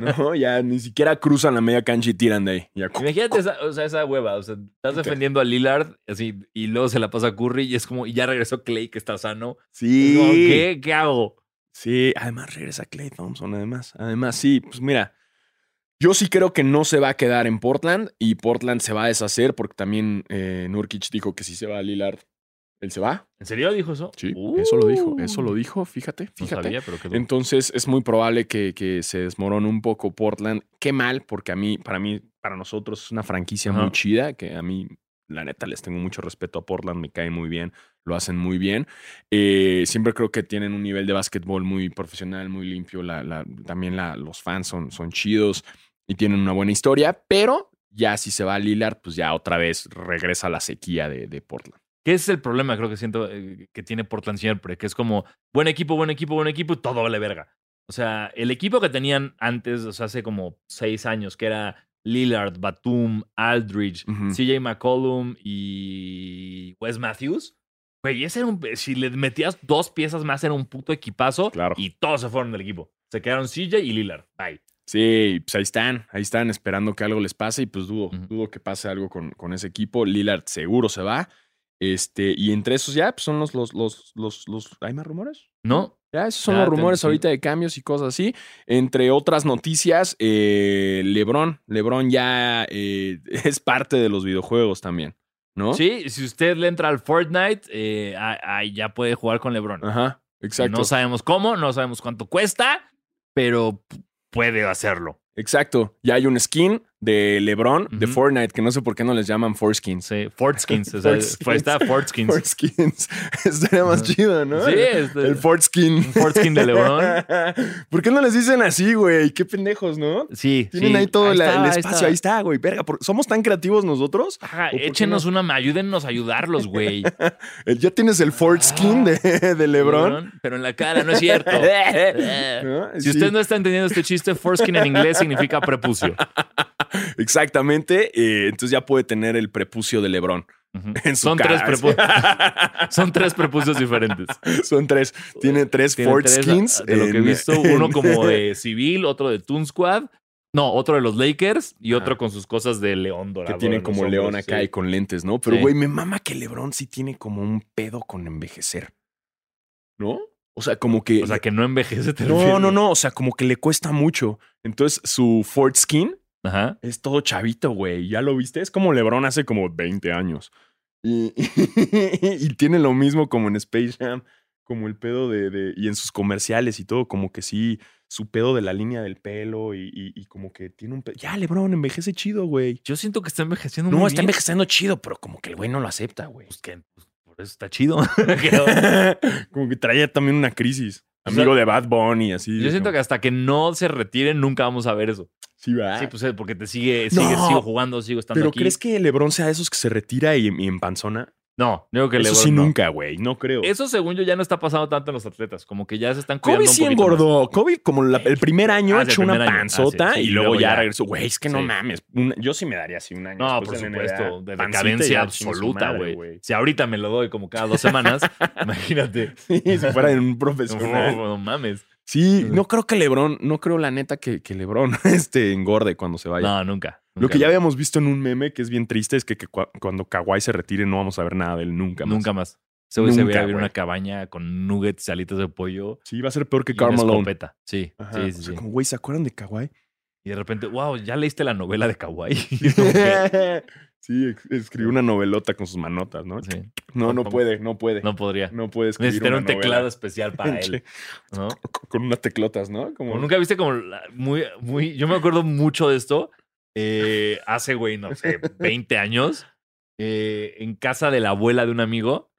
No, ya ni siquiera cruzan la media cancha y tiran de ahí. Ya, Imagínate esa, o sea, esa hueva. O sea, estás defendiendo a Lillard así, y luego se la pasa a Curry y es como, y ya regresó Clay que está sano. Sí. como, ¿Qué? ¿Qué hago? Sí, además regresa Clay Thompson, además. Además, sí, pues mira, yo sí creo que no se va a quedar en Portland y Portland se va a deshacer porque también eh, Nurkic dijo que si se va a Lillard, él se va. ¿En serio dijo eso? Sí, eso lo dijo, Uh. eso lo dijo, fíjate, No fíjate. sabía, pero quedó. Entonces es muy probable que, que se desmorone un poco Portland. Qué mal, porque a mí, para mí, para nosotros es una franquicia muy chida, que a mí, la neta, les tengo mucho respeto a Portland, me caen muy bien, lo hacen muy bien. Eh, siempre creo que tienen un nivel de básquetbol muy profesional, muy limpio. La, la- también la- los fans son, son chidos y tienen una buena historia, pero ya si se va a Lillard, pues ya otra vez regresa la sequía de, de Portland. ¿Qué es el problema? Creo que siento eh, que tiene Portland siempre, que es como buen equipo, buen equipo, buen equipo y todo vale verga. O sea, el equipo que tenían antes, o sea, hace como seis años, que era Lillard, Batum, Aldridge. CJ McCollum y Wes Matthews. Güey, ese era un. Si le metías dos piezas más, era un puto equipazo. Claro. Y todos se fueron del equipo. Se quedaron CJ y Lillard. Bye. Sí, pues ahí están, ahí están esperando que algo les pase y pues dudo, dudo que pase algo con, con ese equipo. Lillard seguro se va. Este, y entre esos ya pues son los, los, los, los, los, ¿hay más rumores? ¿No? Ya, esos son Ya, los rumores ahorita de cambios y cosas así. Entre otras noticias, eh, LeBron, LeBron ya eh, *laughs* es parte de los videojuegos también, ¿no? Sí, si usted le entra al Fortnite, eh, ahí ya puede jugar con LeBron. Ajá, exacto. No sabemos cómo, no sabemos cuánto cuesta, pero puede hacerlo. Exacto. Ya hay un skin de LeBron de. Fortnite, que no sé por qué no les llaman Forskins. Sí, Fortskins. o *laughs* sea. Ahí está Fortskins. Forskins. *laughs* Estaría más chido, ¿no? Sí, este- El Fortskin. Un Fortskin de LeBron. *laughs* ¿Por qué no les dicen así, güey? Qué pendejos, ¿no? Sí, Tienen sí. ahí todo la- está, el espacio, ahí está, güey. Verga, ¿por- ¿somos tan creativos nosotros? Ajá, ¿O por qué échenos no? una, ayúdennos a ayudarlos, güey. Ya tienes el Fortskin de, de LeBron. Pero en la cara, no es cierto. ¿No? Si Sí, usted no está entendiendo este chiste, foreskin en inglés significa prepucio. *laughs* Exactamente. eh, entonces ya puede tener el prepucio de LeBron Ujú. en su Son tres, *laughs* son tres prepucios diferentes. *laughs* Son tres. Tiene tres Tiene tres, Fortskins. De lo que he visto, uno como de civil, otro de Toon Squad. No, otro de los Lakers y otro con sus cosas de león dorado. que tiene en los como león hombros, acá sí. y con lentes, ¿no? Pero, Sí. güey, me mama que LeBron sí tiene como un pedo con envejecer. ¿No? O sea, como que. O sea, que no envejece. ¿te no, refieres? no, no. O sea, como que le cuesta mucho. Entonces, su Ford Skin Ajá. es todo chavito, güey. ¿Ya lo viste? Es como LeBron hace como 20 años. Y, *laughs* y tiene lo mismo como en Space Jam, como el pedo de, de- Y en sus comerciales y todo, como que sí, su pedo de la línea del pelo y, y- y como que tiene un pedo. Ya, LeBron, envejece chido, güey. Yo siento que está envejeciendo No, muy está envejeciendo chido, pero como que el güey no lo acepta, güey. Pues que pues, está chido. *laughs* *laughs* como que traía también una crisis. O sea, Amigo de Bad Bunny, así. Yo siento que hasta que no se retire nunca vamos a ver eso. Sí, va. Sí, pues eh, porque te sigue, No. sigue sigo jugando, sigo estando Pero aquí. ¿crees que LeBron sea de esos que se retira y, y empanzona? No, digo que Eso LeBron sí no. nunca, güey. No creo. Eso, según yo, ya no está pasando tanto en los atletas. Como que ya se están Kobe cuidando un sí poquito más. engordó. Kobe como la- el primer año Ah, sí, el echó una año. Ah, panzota sí, sí, y luego, ya, ya. regresó. Güey, es que no Sí. mames. Un- yo sí me daría así un año. No, después por de supuesto, de pancita decadencia ya, chingue su absoluta, madre, güey. Si ahorita me lo doy como cada dos semanas, *laughs* imagínate. Sí, si fuera un No, profesional. no mames. Sí, no creo que LeBron, no creo la neta que, que LeBron *laughs* este, engorde cuando se vaya. No, nunca. Lo que ya habíamos visto en un meme que es bien triste es que, que cua- cuando Kawhi se retire no vamos a ver nada de él nunca más. Nunca más. Se Nunca, ve a vivir una cabaña con nuggets, salitas de pollo Sí, va a ser peor que Carmelo. escopeta. Sí, Ajá, sí, o sí, sea, sí. como, güey, ¿se acuerdan de Kawhi? Y de repente, wow, ¿ya leíste la novela de Kawaii? *laughs* *laughs* sí, escribió una novelota con sus manotas, ¿no? Sí, No, no puede, no puede. no podría. No puede escribir Necesitaría un teclado novela. especial para *laughs* él. ¿no? Con unas teclotas, ¿no? Como... Nunca viste como la- muy, muy. Yo me acuerdo mucho de esto. Eh, hace, güey, no sé, 20 años. eh, en casa de la abuela de un amigo.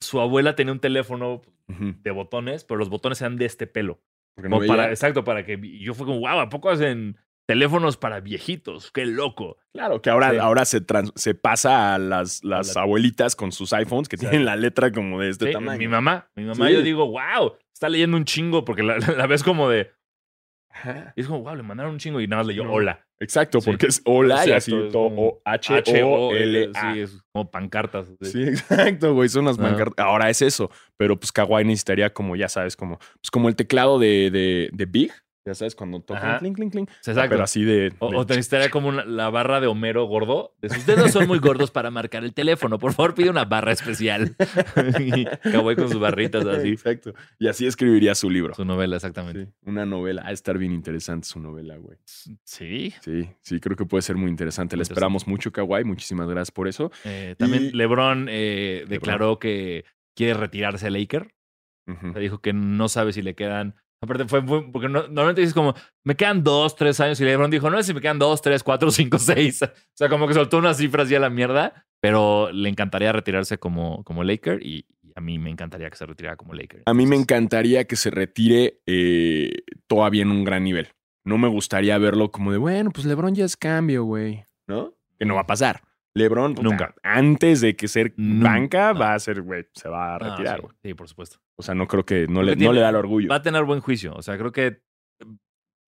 Su abuela tenía un teléfono de botones, pero los botones eran de este pelo. no para, exacto, para que. yo fue como, wow, ¿a poco hacen teléfonos para viejitos? ¡Qué loco! Claro, que ahora, Sí. ahora se, trans- se pasa a las, las la- abuelitas con sus iPhones que tienen la letra como de este Sí, tamaño. Mi mamá, mi mamá, Sí. yo digo, wow, está leyendo un chingo porque *laughs* la, la ves como de. Ajá. Y es como, wow, le mandaron un chingo y nada más leyó No. hola. Exacto, Sí. porque es hola y así es todo como o- H-O-L-A. Sí, *laughs* es como pancartas. sí. Sí, exacto, güey. Son las pancartas. Ahora es eso. Pero pues Kawaii necesitaría como, ya sabes, como, pues como el teclado de, de, de Big. Ya sabes, cuando toca Ajá. clink, clink, clink. Exacto. Pero así de. O, de o te necesitaría como una- la barra de Homero gordo. De sus dedos son muy gordos para marcar el teléfono. Por favor, pide una barra especial. *laughs* y Kawaii con sus barritas así. Exacto. Y así escribiría su libro. Su novela, exactamente. Sí, una novela. Ha estar bien interesante su novela, güey. Sí. Sí, sí, creo que puede ser muy interesante. Le esperamos mucho, Kawaii. Muchísimas gracias por eso. Eh, también Y- LeBron eh, declaró que quiere retirarse Laker. Ujú. O sea, dijo que no sabe si le quedan. Aparte, fue muy- porque no- normalmente dices como, me quedan dos, tres años. Y LeBron dijo, no sé si me quedan dos, tres, cuatro, cinco, seis. O sea, como que soltó unas cifras ya a la mierda. Pero le encantaría retirarse como, como Laker. Y, y a mí me encantaría que se retirara como Laker. A mí me encantaría que se retire eh, todavía en un gran nivel. No me gustaría verlo como de, bueno, pues LeBron ya es cambio, güey. ¿No? Que no va a pasar. LeBron, Nunca. antes de que ser Nunca. banca, No. va a ser, güey, se va a retirar, güey. sí, por supuesto. O sea, no creo que, no, Creo le, que no tiene- le da el orgullo. Va a tener buen juicio. O sea, creo que eh,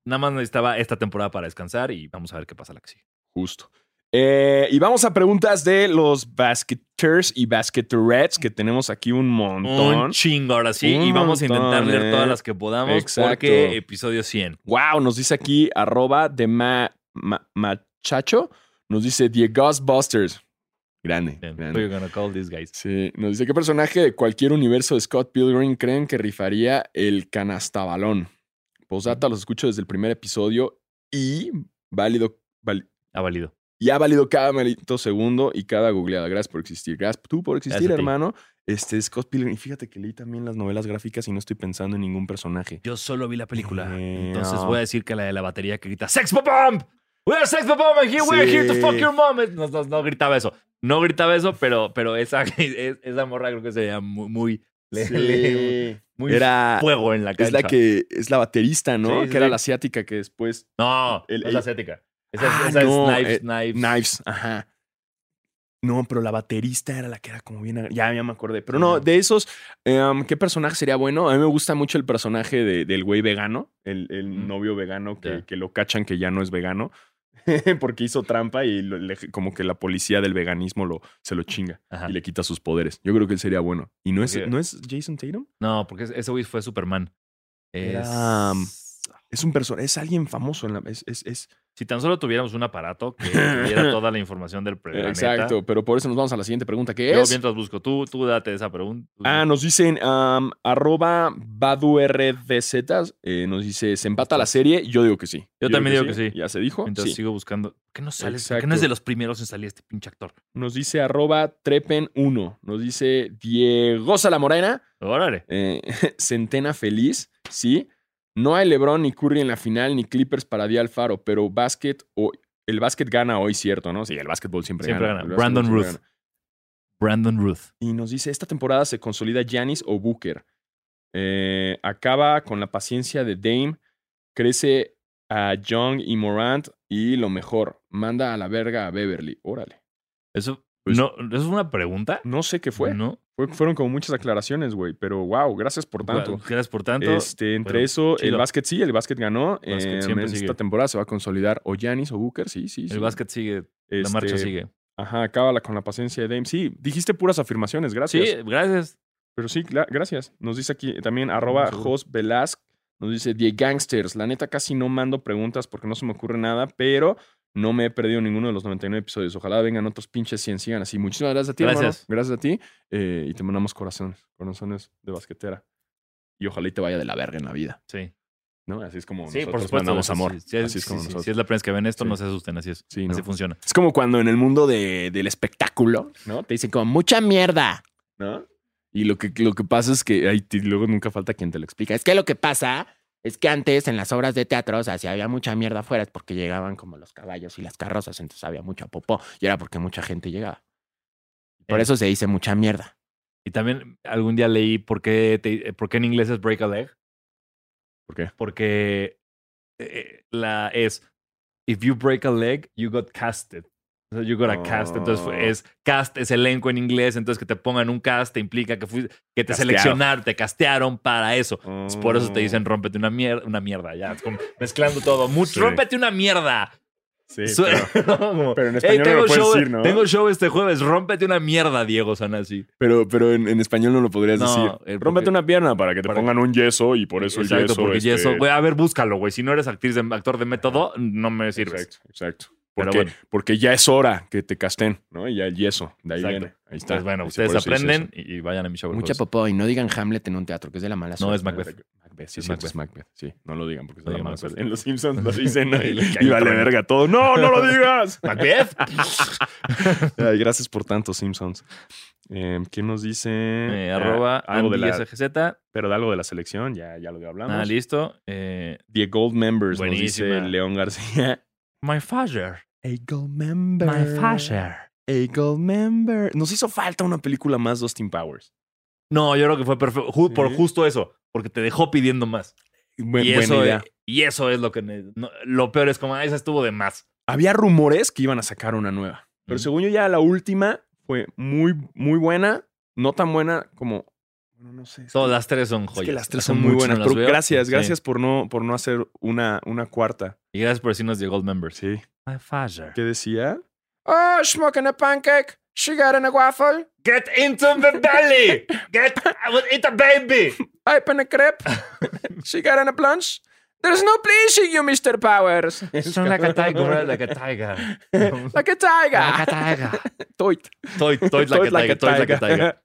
nada más necesitaba esta temporada para descansar y vamos a ver qué pasa la que sigue. Justo. Eh, y vamos a preguntas de los basketers y basketerettes, que tenemos aquí un montón. Un chingo ahora sí. Un y vamos a intentar leer eh. todas las que podamos Exacto. porque episodio 100. Wow, nos dice aquí arroba de ma, ma- machacho. Nos dice The Ghostbusters. Grande. Grande. You gonna call these guys? Sí, nos dice qué personaje de cualquier universo de Scott Pilgrim creen que rifaría el canastabalón. Posdata, los escucho desde el primer episodio y válido, val- Ha valido. y ha valido cada maldito segundo y cada googleada. Gracias por existir. Gracias tú por existir, Gracias hermano. Este Scott Pilgrim. Y fíjate que leí también las novelas gráficas y no estoy pensando en ningún personaje. Yo solo vi la película. Eh, Entonces no. voy a decir que la de la batería que grita Sex Bomb! We're Sex Bomb and here we're here to Sí. fuck your mom. No, no, no gritaba eso. No gritaba eso, pero, pero esa, *laughs* es- esa morra creo que sería muy, muy, le- Sí. muy Era. fuego en la cancha. Es la que es la baterista, ¿no? Sí, sí, que era sí. la asiática que después. No, El- es la asiática. Esa, es- Ah, esa no, es Knives, eh, Knives. Knives, ajá. No, pero la baterista era la que era como bien. Ya, ya me acordé. Pero no, de esos, em, ¿qué personaje sería bueno? A mí me gusta mucho el personaje de- del güey vegano, el, el novio vegano que, que lo cachan que ya no es vegano. *laughs* porque hizo trampa y lo- le- como que la policía del veganismo lo, se lo chinga Ajá. y le quita sus poderes. Yo creo que él sería bueno. ¿Y no es, Porque- ¿no es Jason Tatum? No, porque ese güey fue Superman. Es... Era, Es un personaje, es alguien famoso. En la, es, es, es- Si tan solo tuviéramos un aparato que diera *laughs* toda la información del planeta. Exacto, pero por eso nos vamos a la siguiente pregunta, que Yo es... mientras busco, tú, tú date esa pregunta. Ah, nos dicen um, arroba badurdz, eh, nos dice, ¿se empata la serie? Yo digo que sí. Yo también digo que sí. ¿Ya se dijo? Mientras Sí. sigo buscando. ¿Por qué no sale? ¿Por qué no es de los primeros en salir este pinche actor? Nos dice arroba trepen1, nos dice Diego Salamorena, Órale. eh, *laughs* Centena Feliz, sí. No hay LeBron ni Curry en la final, ni Clippers para Di Alfaro, pero básquet o el básquet gana hoy, cierto, ¿no? Sí, el básquetbol siempre, Siempre gana. Brandon Ruth. gana. Brandon Ruth. Y nos dice, esta temporada se consolida Giannis o Booker. Eh, acaba con la paciencia de Dame, crece a Young y Morant y lo mejor, manda a la verga a Beverly. Órale. Eso Pues- no, ¿eso es una pregunta? No sé qué fue. ¿No? Fue- Fueron como muchas aclaraciones, güey. Pero wow, gracias por tanto. Gracias por tanto. Este, entre Bueno, eso, el básquet sí, el básquet ganó. Básquet Em, siempre esta sigue. temporada se va a consolidar o Giannis o Booker, sí, sí. sí. el básquet sigue, la Este, marcha sigue. Ajá, acábala con la paciencia de Dame. Sí, dijiste puras afirmaciones, gracias. Sí, gracias. Pero sí, gracias. Nos dice aquí también arroba. Jos Velasque. Nos dice The Gangsters. La neta casi no mando preguntas porque no se me ocurre nada, pero no me he perdido ninguno de los 99 episodios. Ojalá vengan otros pinches 100, sigan así. Muchísimas gracias a ti, hermano. Gracias. Gracias a ti. Eh, y te mandamos corazones, corazones de basquetera. Y ojalá y te vaya de la verga en la vida. Sí. ¿No? Así es como Sí, nosotros por supuesto. mandamos amor. sí, sí, así es sí, como sí, nosotros. Si es la primera vez que ven esto, Sí. no se asusten, así es. Sí, Así ¿no? funciona. Es como cuando en el mundo de- del espectáculo, ¿no? Te dicen como mucha mierda, ¿no? Y lo que, lo que pasa es que te- luego nunca falta quien te lo explica. Es que lo que pasa es que antes en las obras de teatro, o sea, si había mucha mierda afuera es porque llegaban como los caballos y las carrozas, entonces había mucha popó y era porque mucha gente llegaba. Por Eh. eso se dice mucha mierda. Y también algún día leí por qué, te- por qué en inglés es break a leg. ¿Por qué? Porque eh, la es if you break a leg, you got casted. You got a cast. Entonces Oh. fue- es cast es elenco en inglés. Entonces que te pongan un cast te implica que, fuiste- que te Casteado. seleccionaron, te castearon para eso. Entonces, por eso te Oh. dicen rómpete una mierda, una mierda. Ya, es mezclando todo. Mucho, Sí. Rómpete una mierda. Sí, Su- *laughs* Como, pero en "Hey, español no tengo lo puedes show, decir, ¿no? Tengo show este jueves. Rómpete una mierda, Diego Sanasi. pero, pero en, en español no lo podrías No, decir. eh, porque- Rómpete una pierna para que te para- pongan un yeso y por eso Exacto, el yeso. porque este, yeso. Güey, a ver, búscalo, güey. Si no eres actriz de, actor de método, no me sirves. Exacto, exacto. Pero Porque, bueno. porque ya es hora que te casten, ¿no? Y ya el yeso. De ahí Exacto. viene. Ahí está. Entonces, bueno, Ahí ustedes aprenden y, y vayan a mi show. Mucha popó y no digan Hamlet en un teatro, que es de la mala No, suerte. es Macbeth. Macbeth, sí, Es sí, Macbeth. es Macbeth. Sí, no lo digan porque es No la mala Macbeth. suerte. En los Simpsons lo *laughs* dicen ¿no? y, vale verga todo. ¡No, no lo digas! *laughs* ¿Macbeth? *laughs* Ay, gracias por tanto, Simpsons. Eh, ¿Quién nos dice? Eh, Ah, arroba algo de la, AndySGZ. pero de algo de la selección, ya, ya lo hablamos. Ah, listo. Eh, The Gold Members nos Buenísima. dice León García. my father. A Gold Member. My father. A Gold Member. Nos hizo falta una película más Austin Powers. No, yo creo que fue perfecto. Ju- Por justo eso. Porque te dejó pidiendo más. Buen- y, buena eso, idea. y eso es lo que... no, lo peor es como, ah, esa estuvo de más. Había rumores que iban a sacar una nueva. Pero Mm. según yo ya la última fue muy, muy buena. No tan buena como... Bueno, no sé. es Todas las tres son es joyas. que las tres Hace son muy buenas. no pero gracias, Sí. gracias por no, por no hacer una, una cuarta. Y gracias por decirnos de Gold Members. Sí. My father. ¿Qué decía? Oh, smoking a pancake. She got in a waffle. Get into the belly! Get eat a baby! Open a crepe. She got in a plunge. There's no pleasing you, Mr. Powers. Sound like a tiger, like a tiger. like a tiger. Like a tiger. Toit. Toy, toy like a tiger, toy like a tiger.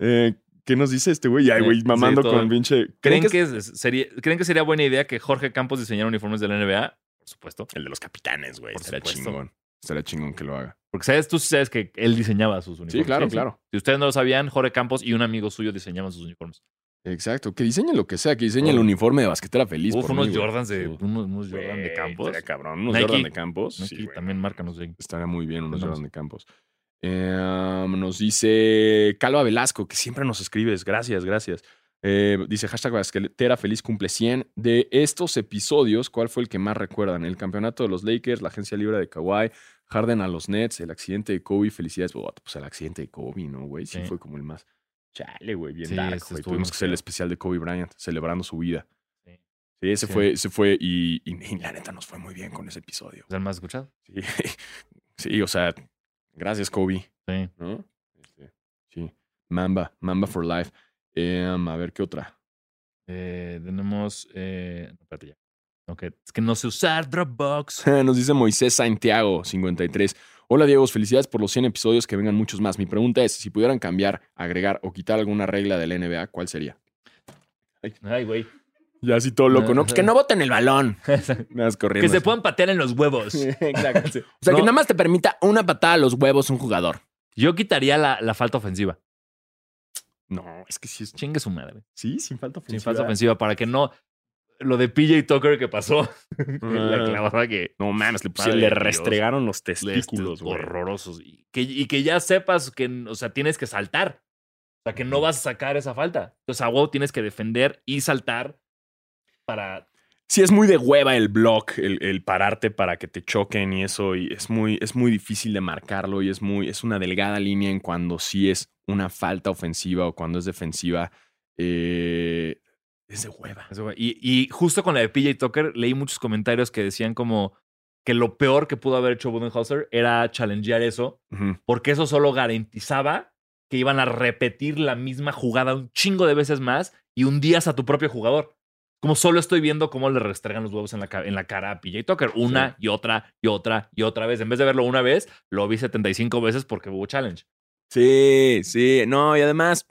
Eh, ¿Qué nos dice este güey? Ay, Sí, güey, sí, mamando todo. con pinche. ¿Creen que, es- sería, ¿Creen que sería buena idea que Jorge Campos diseñara uniformes de la NBA? Supuesto. El de los capitanes, güey. Por supuesto. chingón. Estaría chingón que lo haga. Porque sabes, tú sí sabes que él diseñaba sus uniformes. Sí, claro, claro. Si ustedes no lo sabían, Jorge Campos y un amigo suyo diseñaban sus uniformes. Exacto. Que diseñen lo que sea. Que diseñen el uniforme de basquetera feliz. Uf, por unos mí. Jordans de, Sí. unos, unos Jordan de Campos. estaría cabrón. Unos Nike. Jordan de Campos. Nike Sí, también márcanos ahí. Estaría muy bien unos. Jordan de Campos. Eh, nos dice Calva Velasco, que siempre nos escribes. Gracias, gracias. Eh, dice hashtag basquetera feliz cumple 100. De estos episodios, ¿cuál fue el que más recuerdan? El campeonato de los Lakers, la agencia libre de Kawhi, Harden a los Nets, el accidente de Kobe. Felicidades. Pues pues el accidente de Kobe, ¿no, güey? Sí, Sí. fue como el más. Chale, güey, bien Sí, dark, güey. Tuvimos que hacer el especial de Kobe Bryant, celebrando su vida. Sí. Sí, ese fue, ese fue, y, y- y la neta nos fue muy bien con ese episodio. ¿Es el más escuchado? Sí, *laughs* sí, o sea, gracias, Kobe. Sí. ¿no? Este, sí. Mamba, Mamba for Life. Em, a ver, ¿qué otra? Eh, tenemos. Eh, espérate ya. Ok, es que no sé usar Dropbox. *laughs* Nos dice Moisés Santiago, 53. Hola, Diego, felicidades por los 100 episodios, que vengan muchos más. Mi pregunta es, si pudieran cambiar, agregar o quitar alguna regla de la NBA, ¿cuál sería? Ay, güey. Ya así todo loco, ¿no? Pues que no *laughs* boten el balón. Que se puedan patear en los huevos. *laughs* Exacto. O sea, No. que nada más te permita una patada a los huevos un jugador. Yo quitaría la, la falta ofensiva. No, es que sí es... Chingue su madre. Sí, sin falta Sin ofensiva. falta ofensiva para que no. Lo de PJ Tucker que pasó. *laughs* la Ah. clavada que. No mames, le, pusieron- le Dios. restregaron los testículos, güey. horrorosos. Y que, y que ya sepas que, o sea, tienes que saltar. O sea, que no vas a sacar esa falta. Entonces, a huevo tienes que defender y saltar para Sí, es muy de hueva el block, el, el pararte para que te choquen y eso. Y es muy, es muy difícil de marcarlo y es muy, es una delgada línea en cuando sí es una falta ofensiva o cuando es defensiva. eh, es de hueva. Y, y justo con la de PJ Tucker leí muchos comentarios que decían como que lo peor que pudo haber hecho Budenholzer era challengear eso, porque eso solo garantizaba que iban a repetir la misma jugada un chingo de veces más y hundías a tu propio jugador. Como solo estoy viendo cómo le restregan los huevos en la, ca- en la cara a PJ Tucker una y otra y otra y otra vez. En vez de verlo una vez, lo vi 75 veces porque hubo challenge. Sí, sí. No, y además,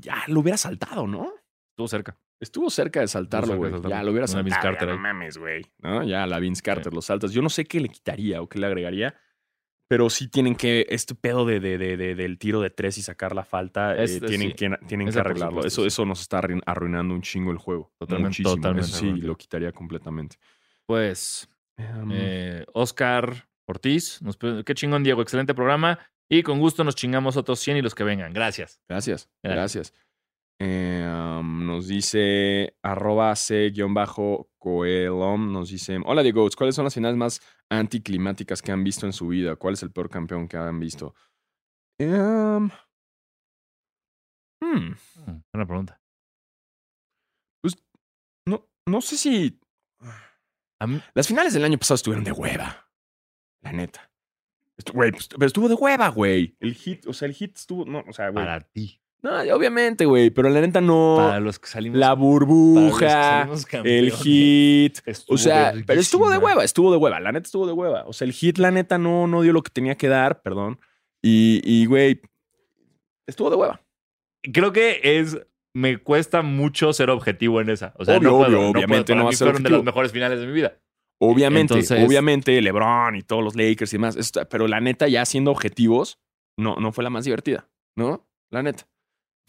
ya lo hubiera saltado, ¿no? Estuvo cerca. Estuvo cerca de saltarlo, güey. Ya lo hubiera Una Vince saltado. Carter ya no mames, güey. ¿No? Ya la Vince Carter lo saltas. Yo no sé qué le quitaría o qué le agregaría. Pero sí tienen que, este pedo de, de- de- de- del tiro de tres y sacar la falta, eh, tienen, sí. que, tienen que arreglarlo. Eso, sí. eso nos está arruin- arruinando un chingo el juego. Totalmente, Muchísimo. totalmente Eso sí, lo quitaría completamente. Pues Eh, Oscar Ortiz, nos qué chingón, Diego, excelente programa. Y con gusto nos chingamos otros 100 y los que vengan. Gracias. Gracias, Gracias. gracias. Eh, um, nos dice arroba c-coelom, nos dice, hola Diego, ¿cuáles son las finales más anticlimáticas que han visto en su vida? ¿Cuál es el peor campeón que han visto? Em, hmm, Buena pregunta. no, no sé si... Las finales del año pasado estuvieron de hueva. La neta. Güey, pues, pero estuvo de hueva, güey. El hit, o sea, el hit estuvo... No, o sea, güey. para ti. No, obviamente, güey, pero la neta no... Para los que salimos. La burbuja, salimos el hit. Estuvo O sea, pero estuvo de hueva, estuvo de hueva. La neta estuvo de hueva. O sea, el hit, la neta, no, no dio lo que tenía que dar, perdón. Y, y, güey, estuvo de hueva. Creo que es. Me cuesta mucho ser objetivo en esa. O sea, Obvio, no puedo, obvio, no obviamente puedo. No va a ser fueron de las mejores finales de mi vida. Obviamente, Entonces- obviamente, LeBron y todos los Lakers y demás. pero la neta, ya siendo objetivos, no, no fue la más divertida, ¿no? La neta.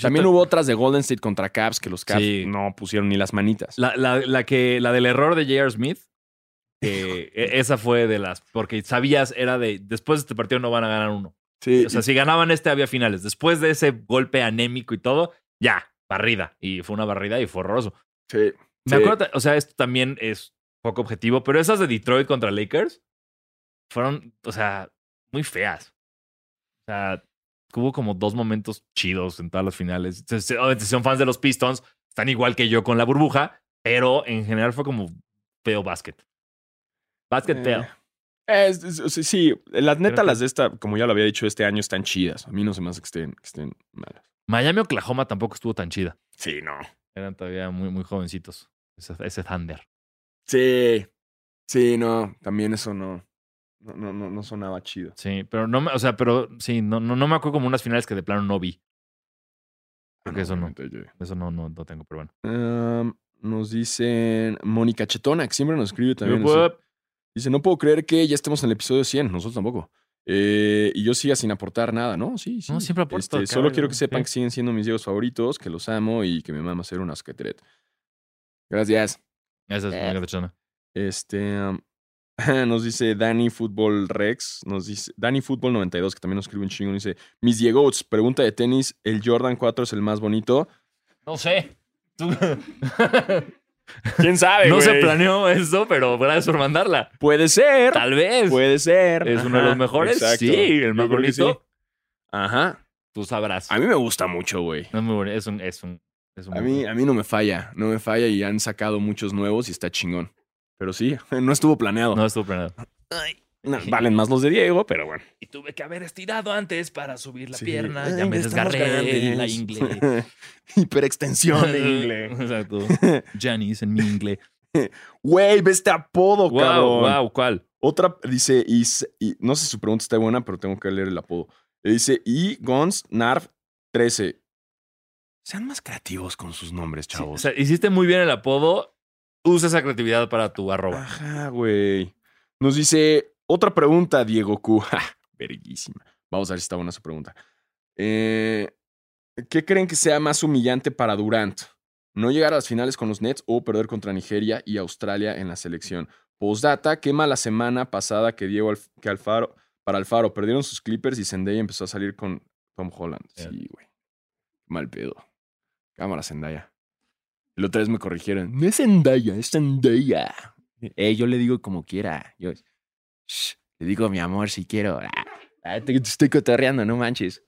También te- hubo otras de Golden State contra Caps que los Caps Sí. no pusieron ni las manitas. La, la, la que, la del error de J.R. Smith, *laughs* que e- esa fue de las. Porque sabías, era de. Después de este partido no van a ganar uno. sí, O sea, si ganaban este, había finales. Después de ese golpe anémico y todo, ya, barrida. Y fue una barrida y fue horroroso. sí, Me sí. acuerdo, o sea, esto también es poco objetivo, pero esas de Detroit contra Lakers fueron, o sea, muy feas. O sea, hubo como dos momentos chidos en todas las finales. Obviamente, si son fans de los Pistons, están igual que yo con la burbuja, pero en general fue como feo básquet. Básquet Eh, feo. Es- es- sí, sí, las neta, las de esta, como ya lo había dicho, este año están chidas. A mí no se me hace que estén, que estén malas. Miami, Oklahoma tampoco estuvo tan chida. Sí, no. Eran todavía muy, muy jovencitos. Ese, ese Thunder. Sí, sí, no. También eso no. No, no, no, sonaba chido. Sí, pero no me, o sea, pero sí, no, no, no me acuerdo como unas finales que de plano no vi. Creo que eso no. Eso no, no, no tengo, pero bueno. Um, nos dicen Mónica Chetona, que siempre nos escribe también. Dice, no puedo creer que ya estemos en el episodio 100, nosotros tampoco. Eh, y yo siga sin aportar nada, ¿no? Sí, sí. No, siempre aporto, Este, solo quiero que sepan sí. que siguen siendo mis diegos favoritos, que los amo y que me mama hacer una skateret. Gracias. Esa es Eh. muy. Este um, *laughs* nos dice Dani Fútbol Rex, nos dice Dani Fútbol 92, que también nos escribe un chingo, dice, mis Diegots, pregunta de tenis, ¿el Jordan 4 es el más bonito? No sé. Tú- *laughs* ¿Quién sabe, no se planeó eso, pero gracias por mandarla. Puede ser. Tal vez. Puede ser. ¿Es uno de los mejores? Sí, el más sí. bonito. Ajá. Tú sabrás. A mí me gusta mucho, güey. No es muy bonito. Es un, es un, A mí, a mí no me falla. No me falla y han sacado muchos nuevos y está chingón. Pero sí, *laughs* no estuvo planeado. No estuvo planeado. No, valen más los de Diego, pero bueno. Y tuve que haber estirado antes para subir la Sí. pierna. Ay, ya me desgarré la grandes. ingle. *laughs* Hiperextensión de ingle. *laughs* Exacto. Janice en mi ingle. Güey, ve este apodo, Wow, cabrón. wow, ¿cuál? Otra dice, y, s- y- no sé si su pregunta está buena, pero tengo que leer el apodo. Le dice, y Gons Narf 13. Sean más creativos con sus nombres, Sí, chavos. o sea, hiciste muy bien el apodo. Usa esa creatividad para tu arroba. Ajá, güey. Nos dice, otra pregunta, Diego Q. *laughs* Ja, Verguísima. Vamos a ver si está buena su pregunta. Eh, ¿Qué creen que sea más humillante para Durant? ¿No llegar a las finales con los Nets o perder contra Nigeria y Australia en la selección? Postdata, quema la semana pasada que Diego Alf- que Alfaro, para Alfaro perdieron sus Clippers y Zendaya empezó a salir con Tom Holland. Sí, güey. Mal pedo. Cámara, Zendaya. El otra vez me corrigieron. No es Zendaya, es Zendaya. Eh, yo le digo como quiera. Yo, "Shh, le digo mi amor si quiero. Ah, ah, te, te estoy cotorreando, no manches.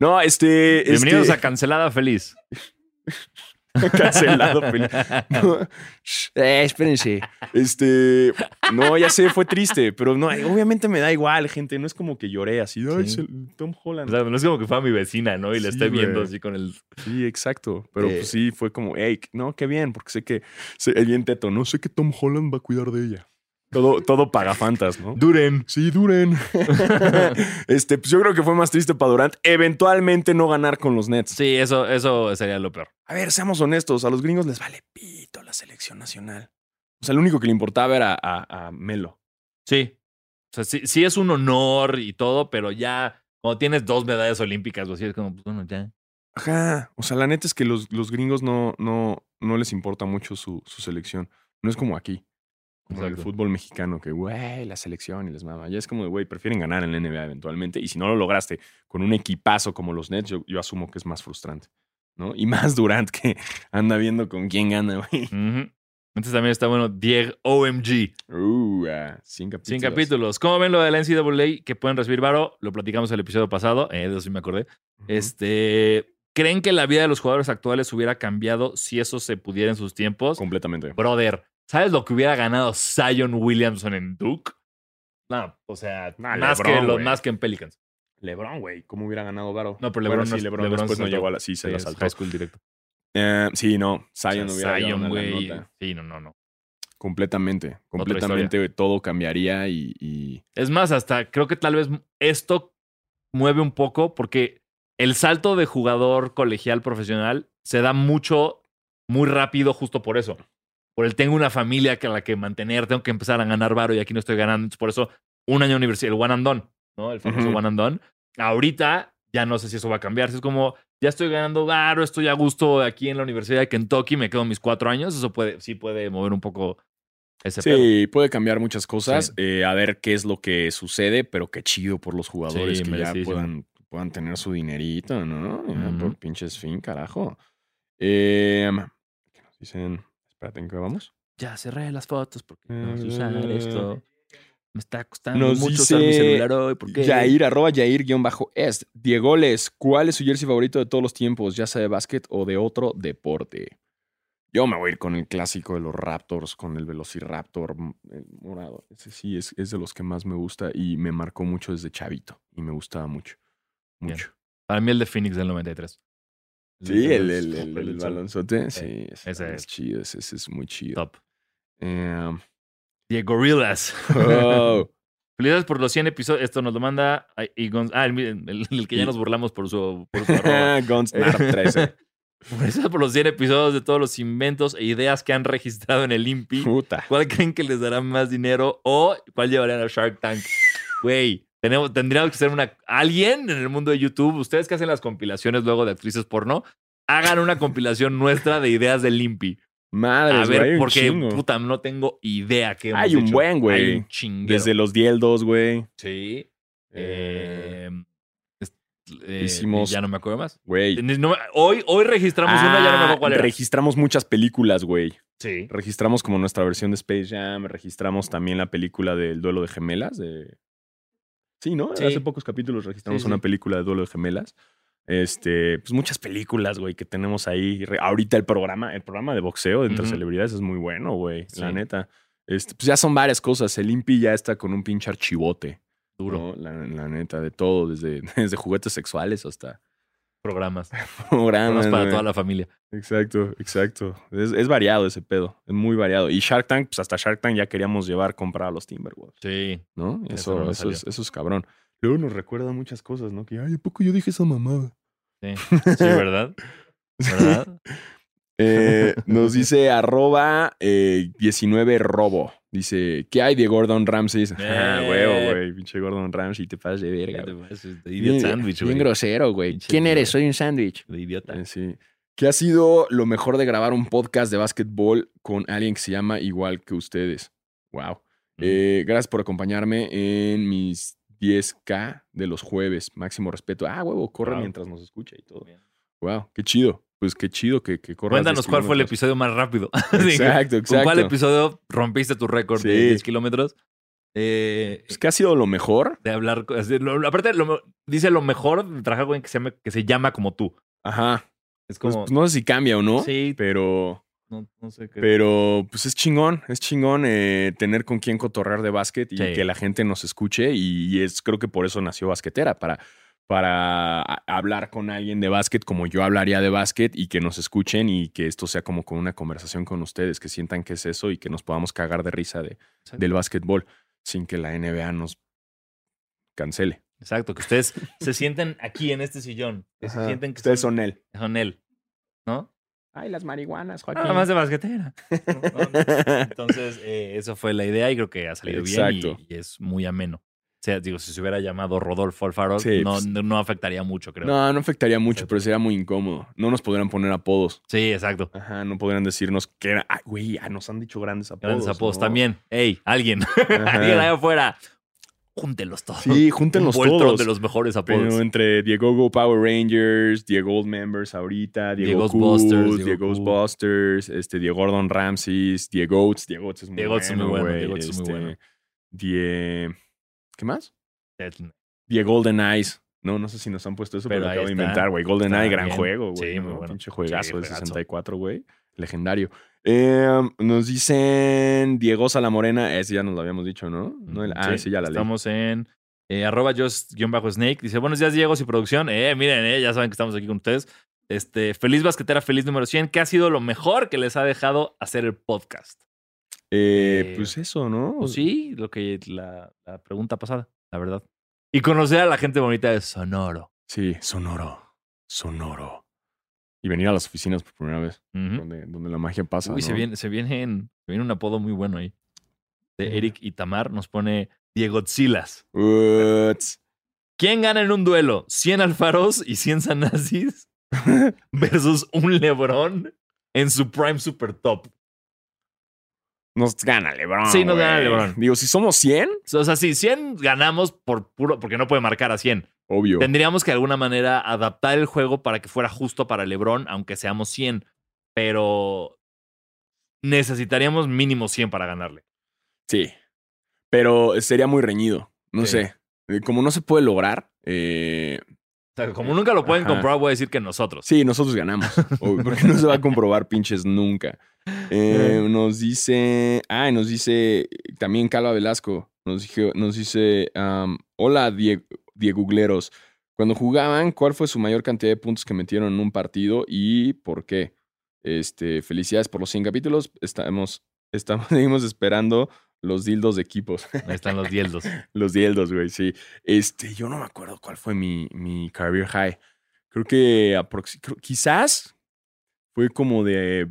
No, este. Bienvenidos este, a Cancelada Feliz. *laughs* *laughs* Cancelado, *laughs* No, *laughs* eh, espérense. Este. No, ya sé, fue triste, pero no, obviamente me da igual, gente. No es como que lloré así. Ay, Sí. Tom O Holland. sea, no es como que fue a mi vecina, ¿no? Y la esté viendo así con el. Sí, exacto. Pero Eh. pues sí, fue como, hey, no, qué bien, porque sé que. Sé, el bien teto, no sé que Tom Holland va a cuidar de ella. Todo, todo pagafantas, ¿no? Duren. Sí, duren. *laughs* este, pues yo creo que fue más triste para Durant. Eventualmente no ganar con los Nets. Sí, eso, eso sería lo peor. A ver, seamos honestos, a los gringos les vale pito la selección nacional. O sea, lo único que le importaba era a, a Melo. Sí. O sea, sí, sí es un honor y todo, pero ya cuando tienes dos medallas olímpicas o así, es como, pues bueno, ya. Ajá. O sea, la neta es que los, los gringos no, no, no les importa mucho su, su selección. No es como aquí. Como el fútbol mexicano, que, güey, la selección y les mama. Ya es como de, güey, prefieren ganar en la NBA eventualmente. Y si no lo lograste con un equipazo como los Nets, yo, yo asumo que es más frustrante. ¿No? Y más Durant que *laughs* anda viendo con quién gana, güey. Ujú. Entonces también está bueno Diego OMG. Uh, 100 capítulos. 100 capítulos. ¿Cómo ven lo de la NCAA que pueden recibir varo? Lo platicamos el episodio pasado, eh, de eso sí me acordé. Este, ¿creen que la vida de los jugadores actuales hubiera cambiado si eso se pudiera en sus tiempos? Completamente. Brother, ¿sabes lo que hubiera ganado Zion Williamson en Duke? No, o sea, Nah, más, LeBron, que los, más que en Pelicans. LeBron, güey. ¿Cómo hubiera ganado Varo? No, pero LeBron no sí, LeBron, LeBron después no llegó a la... Sí, se Sí, la saltó. high school directo. Eh, sí, no. O Zion sea, hubiera Zion, güey. Sí, no, no, no. Completamente. Completamente todo cambiaría y, y- Es más, hasta creo que tal vez esto mueve un poco porque el salto de jugador colegial profesional se da mucho, muy rápido justo por eso. Por el tengo una familia que a la que mantener, tengo que empezar a ganar varo y aquí no estoy ganando. Entonces, por eso, un año universidad, el one and done, ¿no? El famoso one and done. Ahorita ya no sé si eso va a cambiar. Si es como, ya estoy ganando varo, estoy a gusto aquí en la Universidad de Kentucky, me quedo mis cuatro años. Eso puede, sí puede mover un poco ese pedo. Sí, puede cambiar muchas cosas. Sí. eh, a ver qué es lo que sucede, pero qué chido por los jugadores Sí, que ya puedan, puedan tener su dinerito, ¿no? Por pinches fin, carajo. Eh, ¿Qué nos dicen? Espérate, ¿en qué vamos? Ya cerré las fotos porque no sé Eh, usar esto. Me está costando nos mucho usar mi celular hoy. porque Yair, arroba Yair, guion bajo, est. Diegoles, ¿cuál es su jersey favorito de todos los tiempos, ya sea de básquet o de otro deporte? Yo me voy a ir con el clásico de los Raptors, con el Velociraptor mm, el morado. Ese sí es, es de los que más me gusta y me marcó mucho desde chavito. Y me gustaba mucho. Bien. Mucho. Para mí el de Phoenix del 93. Sí, el, el, el, el balonzote. Sí, Sí, ese, ese es. chido. Ese, ese es muy chido. Top. Eh, Diego Gorillas. oh, *laughs* Felicidades por los 100 episodios. Esto nos lo manda y Gonz- Ah, el, que ya nos burlamos por su, por su arroba. *laughs* Gunsnarp 13. *laughs* Felicidades por los 100 episodios de todos los inventos e ideas que han registrado en el INPI. Puta. ¿Cuál creen que les dará más dinero o cuál llevarían a Shark Tank? Güey, tenemos, tendríamos que ser una alguien en el mundo de YouTube. Ustedes que hacen las compilaciones luego de actrices porno, hagan una compilación nuestra de ideas del Limpi. Madre, A ver, hay un porque chingo. puta, no tengo idea qué Hay hemos un hecho. buen, güey. Hay un chinguero. Desde los dieldos, güey. Sí. Eh, Eh, es- eh, hicimos- Ya no me acuerdo más. Güey. No- hoy, hoy registramos una, ya no me Ah, acuerdo cuál era. Registramos muchas películas, güey. Sí. Registramos como nuestra versión de Space Jam. Registramos también la película del duelo de gemelas. De... Sí, ¿no? Sí. Hace pocos capítulos registramos Sí, una película de duelo de gemelas. Este, pues muchas películas, güey, que tenemos ahí. Ahorita el programa, el programa de boxeo de entre celebridades es muy bueno, güey. La neta. Este, pues ya son varias cosas. El Impi ya está con un pinche archivote. Duro. ¿no? La, la neta, de todo, desde, *laughs* desde juguetes sexuales hasta Programas. *laughs* programas. Programas para toda la familia. Exacto, exacto. Es, es variado ese pedo, es muy variado. Y Shark Tank, pues hasta Shark Tank ya queríamos llevar comprar a los Timberwolves, Sí. ¿no? Eso Eso, no eso, es, eso es cabrón. Luego nos recuerda muchas cosas, ¿no? Que, ay, ¿a poco yo dije esa mamada? Sí, sí ¿verdad? *laughs* ¿Verdad? Eh, nos dice arroba eh, 19 robo. Dice, ¿qué hay de Gordon Ramsay? Ah, Eh. huevo, güey. Pinche Gordon Ramsay, te pasas de verga. güey. De idiot Bien- sandwich, Bien grosero, güey. ¿Quién eres? Soy un sándwich. De idiota. Eh, Sí. ¿Qué ha sido lo mejor de grabar un podcast de básquetbol con alguien que se llama igual que ustedes? Wow. Mm. Eh, gracias por acompañarme en mis 10K de los jueves. Máximo respeto. Ah, huevo, corre Wow. mientras nos escucha y todo. Bien. Wow, qué chido. Pues qué chido que, que corras. Cuéntanos 10 cuál fue el episodio más rápido. *laughs* Exacto, ¿Con cuál exacto. episodio rompiste tu récord de Sí. 10 kilómetros? Eh, Pues, ¿Qué ha sido lo mejor? de hablar. lo- aparte, lo dice lo mejor de trabajar con alguien que se, llama, que se llama como tú. Ajá. Es Pues, como. pues, no sé si cambia o no, sí, pero, no, no sé qué. pero pues es chingón, es chingón eh, tener con quién cotorrear de básquet y Sí. que la gente nos escuche y, es creo que por eso nació Basquetera, para, para hablar con alguien de básquet como yo hablaría de básquet y que nos escuchen y que esto sea como con una conversación con ustedes, que sientan que es eso y que nos podamos cagar de risa de, del básquetbol sin que la NBA nos cancele. Exacto, que ustedes se sienten aquí en este sillón. Que se sienten que Ustedes son, son él. son él. ¿No? Ay, las marihuanas, Joaquín. Nada más de basquetera. *laughs* Entonces, eh, eso fue la idea y creo que ha salido bien y es muy ameno. O sea, digo, si se hubiera llamado Rodolfo Alfaro, Sí, no, pues- no, afectaría mucho, creo. No, no afectaría mucho, Exacto. pero sería muy incómodo. No nos podrían poner apodos. Sí, exacto. Ajá, no podrían decirnos que era. Ay, güey, ah, nos han dicho grandes apodos. Grandes apodos ¿no? también. Ey, alguien. *laughs* Alguien allá afuera. Júntelos todos. Sí, júntenlos Un todos. de los mejores apodos. Pero entre Diego Go Power Rangers, Diego Old Members ahorita, Diego Diegos Busters, Busters, Diego Diego Cool. Busters, este, Diego Gordon Ramses, Diego Oates, Diego Oates es muy Diego Oates es muy bueno, Diego Oates es muy este, bueno. Die- ¿Qué más? Es- Diego Golden Eyes. No, no sé si nos han puesto eso, pero, Pero acabo de inventar, güey. Golden Eye, gran bien. juego, güey. Sí, muy ¿no? bueno. Pinche juegazo Sí, de juegazo. 64, güey. Legendario. Eh, nos dicen Diego Salamorena, ese ya nos lo habíamos dicho, ¿no? no el- ah, sí, ya la leí. Estamos en eh, arroba just-snake. Dice, buenos días, Diego, y producción. Eh, miren, eh, ya saben que estamos aquí con ustedes. Este, feliz basquetera, feliz número 100. ¿Qué ha sido lo mejor que les ha dejado hacer el podcast? Eh, Eh, pues eso, ¿no? Pues sí, lo que la, la pregunta pasada, la verdad. Y conocer a la gente bonita de Sonoro. Sí, sonoro. Sonoro. Y venir a las oficinas por primera vez, donde, donde la magia pasa. Uy, se viene, se viene, en- se viene un apodo muy bueno ahí. De. Eric Itamar nos pone Diego Zilas. Uts. ¿Quién gana en un duelo? ¿100 Alfaros y 100 Sanazis? *laughs* versus un LeBron en su prime super top. Nos gana LeBron. Sí, nos gana güey. LeBron. Digo, si somos 100, O sea, si 100 ganamos por puro, porque no puede marcar a 100. obvio. Tendríamos que de alguna manera adaptar el juego para que fuera justo para LeBron, aunque seamos 100. Pero necesitaríamos mínimo 100 para ganarle. Sí. Pero sería muy reñido. No Sí. sé. Eh, Como no se puede lograr, eh, O sea, como nunca lo pueden Ajá. comprobar, voy a decir que nosotros. sí, nosotros ganamos. obvio, *laughs* porque no se va a comprobar pinches nunca. Eh, nos dice. Ah, y nos dice también Calva Velasco. Nos, dice: Hola, Die- Diegugleros. Cuando jugaban, ¿cuál fue su mayor cantidad de puntos que metieron en un partido y por qué? Este, felicidades por los 100 capítulos. Estamos, estamos, *laughs* seguimos esperando los dildos de equipos. Ahí están los dieldos. *laughs* Los dieldos, güey, sí. Este, yo no me acuerdo cuál fue mi, mi career high. Creo que creo- quizás fue como de,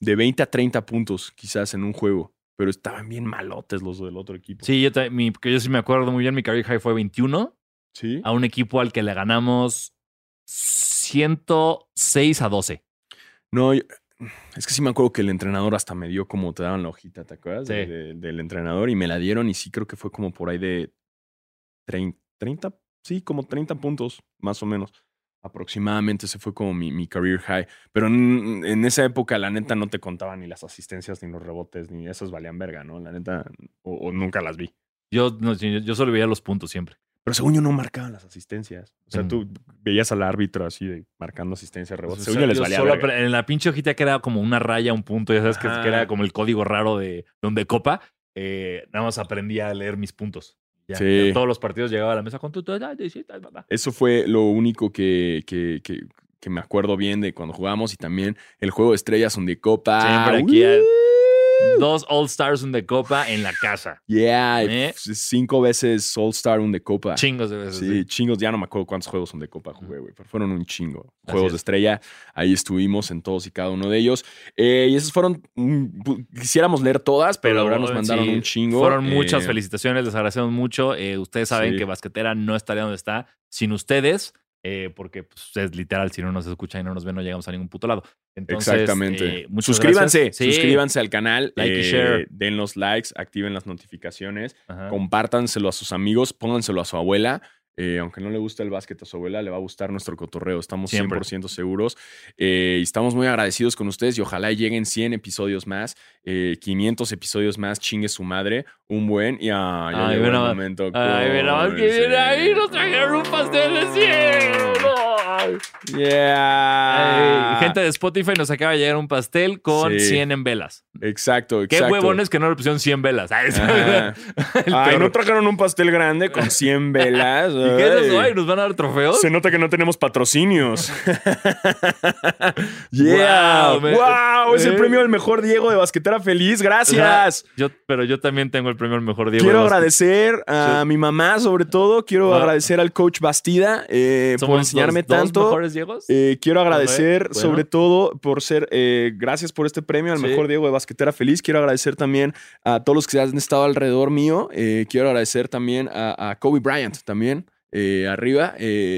de 20 a 30 puntos, quizás en un juego. Pero estaban bien malotes los del otro equipo. Sí, yo, mi, yo sí me acuerdo muy bien, mi career high fue 21 ¿Sí? a un equipo al que le ganamos 106 a 12. No, yo- es que sí me acuerdo que el entrenador hasta me dio como te daban la hojita, ¿te acuerdas? Sí. de- del entrenador y me la dieron y sí creo que fue como por ahí de 30, 30 sí, como 30 puntos, más o menos. Aproximadamente ese fue como mi, mi career high. Pero en, en esa época, la neta, no te contaban ni las asistencias, ni los rebotes, ni esos valían verga, ¿no? La neta, o, o nunca las vi. Yo, no, yo, yo solo veía los puntos siempre. Pero según yo no marcaban las asistencias. O sea, Mm. tú veías al árbitro así de marcando asistencia, rebotes. O Según sea, yo les valía solo verga. en la pinche hojita que era como una raya, un punto, ya sabes que, era como el código raro de donde copa. eh, nada más aprendía a leer mis puntos. Ya, Sí. ya todos los partidos llegaba a la mesa con tu. Eso fue lo único que, que, que, que me acuerdo bien de cuando jugamos y también el juego de estrellas donde Copa. Siempre aquí. Dos All Stars un de copa en la casa. Yeah, ¿Eh? cinco veces All Star un de Copa. Chingos de veces. Sí, sí. chingos, ya no me acuerdo cuántos juegos son de Copa jugué, güey, pero fueron un chingo. Así Juegos es. de estrella, ahí estuvimos en todos y cada uno de ellos. Eh, y esos fueron, mm, quisiéramos leer todas, pero, verdad nos mandaron sí, un chingo. Fueron Eh, muchas felicitaciones, les agradecemos mucho. Ustedes saben Sí. que Basquetera no estaría donde está sin ustedes, eh, porque pues, es literal, si no nos escuchan y no nos ven, no llegamos a ningún puto lado. Entonces, Exactamente. eh, suscríbanse. Sí. suscríbanse al canal, Like y eh, share. den los likes, activen las notificaciones, Ajá. compártanselo a sus amigos, pónganselo a su abuela. Eh, aunque no le gusta el básquet a su abuela, le va a gustar nuestro cotorreo. Estamos Siempre. 100% seguros. Eh, y estamos muy agradecidos con ustedes y ojalá lleguen 100 episodios más, eh, 500 episodios más, chingue su madre, un buen y ah, ya Ay, llegó el momento. Ay, mira más que viene ahí, nos trajeron un pastel de cielo. Yeah. Gente de Spotify nos acaba de llegar un pastel con Sí. 100 en velas. Exacto, Qué exacto. huevones que no le pusieron 100 velas. Ay, *laughs* no trajeron un pastel grande con 100 *laughs* velas. ¿Y qué es eso? Ay. ¿Nos van a dar trofeos? Se nota que no tenemos patrocinios. *laughs* yeah. Wow, me- wow, es el eh. premio al mejor Diego de Basquetera Feliz. Gracias. Yo, pero yo también tengo el premio al mejor Diego. Quiero de agradecer a Sí. mi mamá, sobre todo. Quiero agradecer al coach Bastida eh, por enseñarme dos tanto. mejores Diegos? Eh, quiero agradecer, Bueno. sobre todo, por ser. eh, gracias por este premio al Sí. mejor Diego de Basquetera Feliz. Quiero agradecer también a todos los que han estado alrededor mío. Eh, quiero agradecer también a, a Kobe Bryant, también arriba.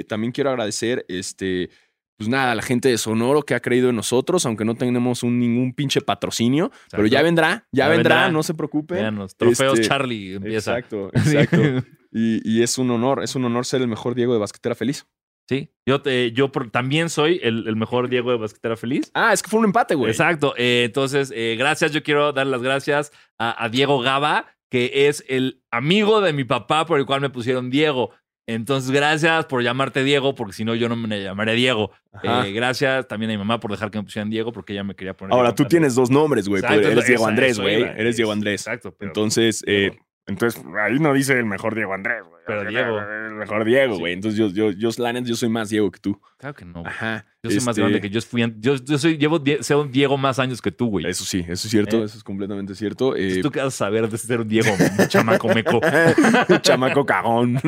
También quiero agradecer, este. Pues nada, a la gente de Sonoro que ha creído en nosotros, aunque no tenemos un, ningún pinche patrocinio. Pero ya vendrá, ya, Ya vendrá, vendrá. no se preocupen. Veanos, trofeos Este, Charlie empieza. Exacto, exacto. *laughs* y, y es un honor, es un honor ser el mejor Diego de Basquetera Feliz. Sí, yo, te- yo por- también soy el, el mejor Diego de Basquetera Feliz. Ah, es que fue un empate, güey. Exacto. eh, entonces, eh, gracias. Yo quiero dar las gracias a, a Diego Gaba, que es el amigo de mi papá por el cual me pusieron Diego. Entonces, gracias por llamarte Diego, porque si no, yo no me llamaré Diego. Eh, gracias también a mi mamá por dejar que me pusieran Diego, porque ella me quería poner. Ahora tú tienes dos nombres, güey. Pero Eres Diego Andrés, güey. es- Eres Diego Andrés. Exacto. pero- Entonces, eh, entonces ahí no dice el mejor Diego Andrés, güey. Pero Así, Diego. El mejor Diego, Sí. güey. Entonces yo, yo, yo, la neta, yo soy más Diego que tú. claro que no. güey. Ajá. Yo soy más Este, grande que yo fui. Yo, yo soy, llevo die- ser un Diego más años que tú, güey. Eso sí, eso es cierto, ¿Eh? eso es completamente cierto. Eh, ¿Tú qué vas a saber de ser un Diego, un chamaco meco? *laughs* chamaco cagón.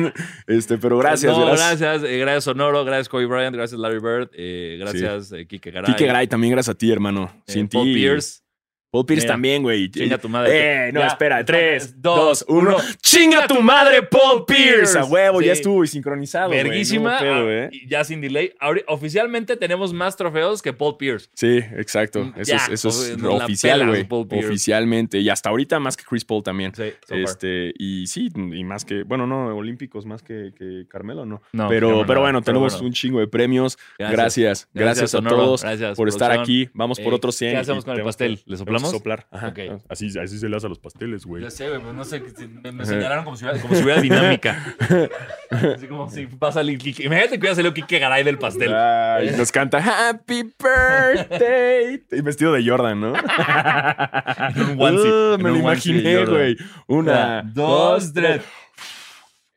Este, pero gracias, No, gracias. gracias. eh, gracias Sonoro, gracias Kobe Bryant, gracias Larry Bird, eh, gracias eh, Kike Garay. Kike Gray, también gracias a ti, hermano. Sin Paul ti. Pierce. Paul Pierce Mira, también, güey. Chinga tu madre. Eh, no, Ya. espera. Tres, Dos, dos, uno. ¡Chinga tu madre, Paul Pierce! A huevo, Sí. ya estuvo y sincronizado. Verguísima. No pedo, ah, eh. y ya sin delay. Oficialmente tenemos más trofeos que Paul Pierce. Sí, exacto. Mm, Eso ya, es, eso es no la oficial, güey. Oficialmente. Y hasta ahorita más que Chris Paul también. Sí, so. Este, y sí, y más que, bueno, no, olímpicos más que, que Carmelo, no. No, pero, Carmelo pero no, bueno, pero tenemos bueno. un chingo de premios. Gracias. Gracias. Gracias, a todos gracias, por estar aquí. Vamos por Eh, otros 100. ¿qué hacemos con el pastel? ¿Le tenemos soplamos? soplar. Ajá. Ok. Así, así se le hace a los pasteles, güey. Yo sé, güey, pues no sé, me, me señalaron como si hubiera, como si hubiera dinámica. *laughs* Así como si pasa el Kike. Imagínate que hubiera salido Kike Garay del pastel. Ay, nos canta Happy Birthday. Y vestido de Jordan, ¿no? *laughs* En un onesie, Uh, me lo un de imaginé, güey. Una, dos, tres.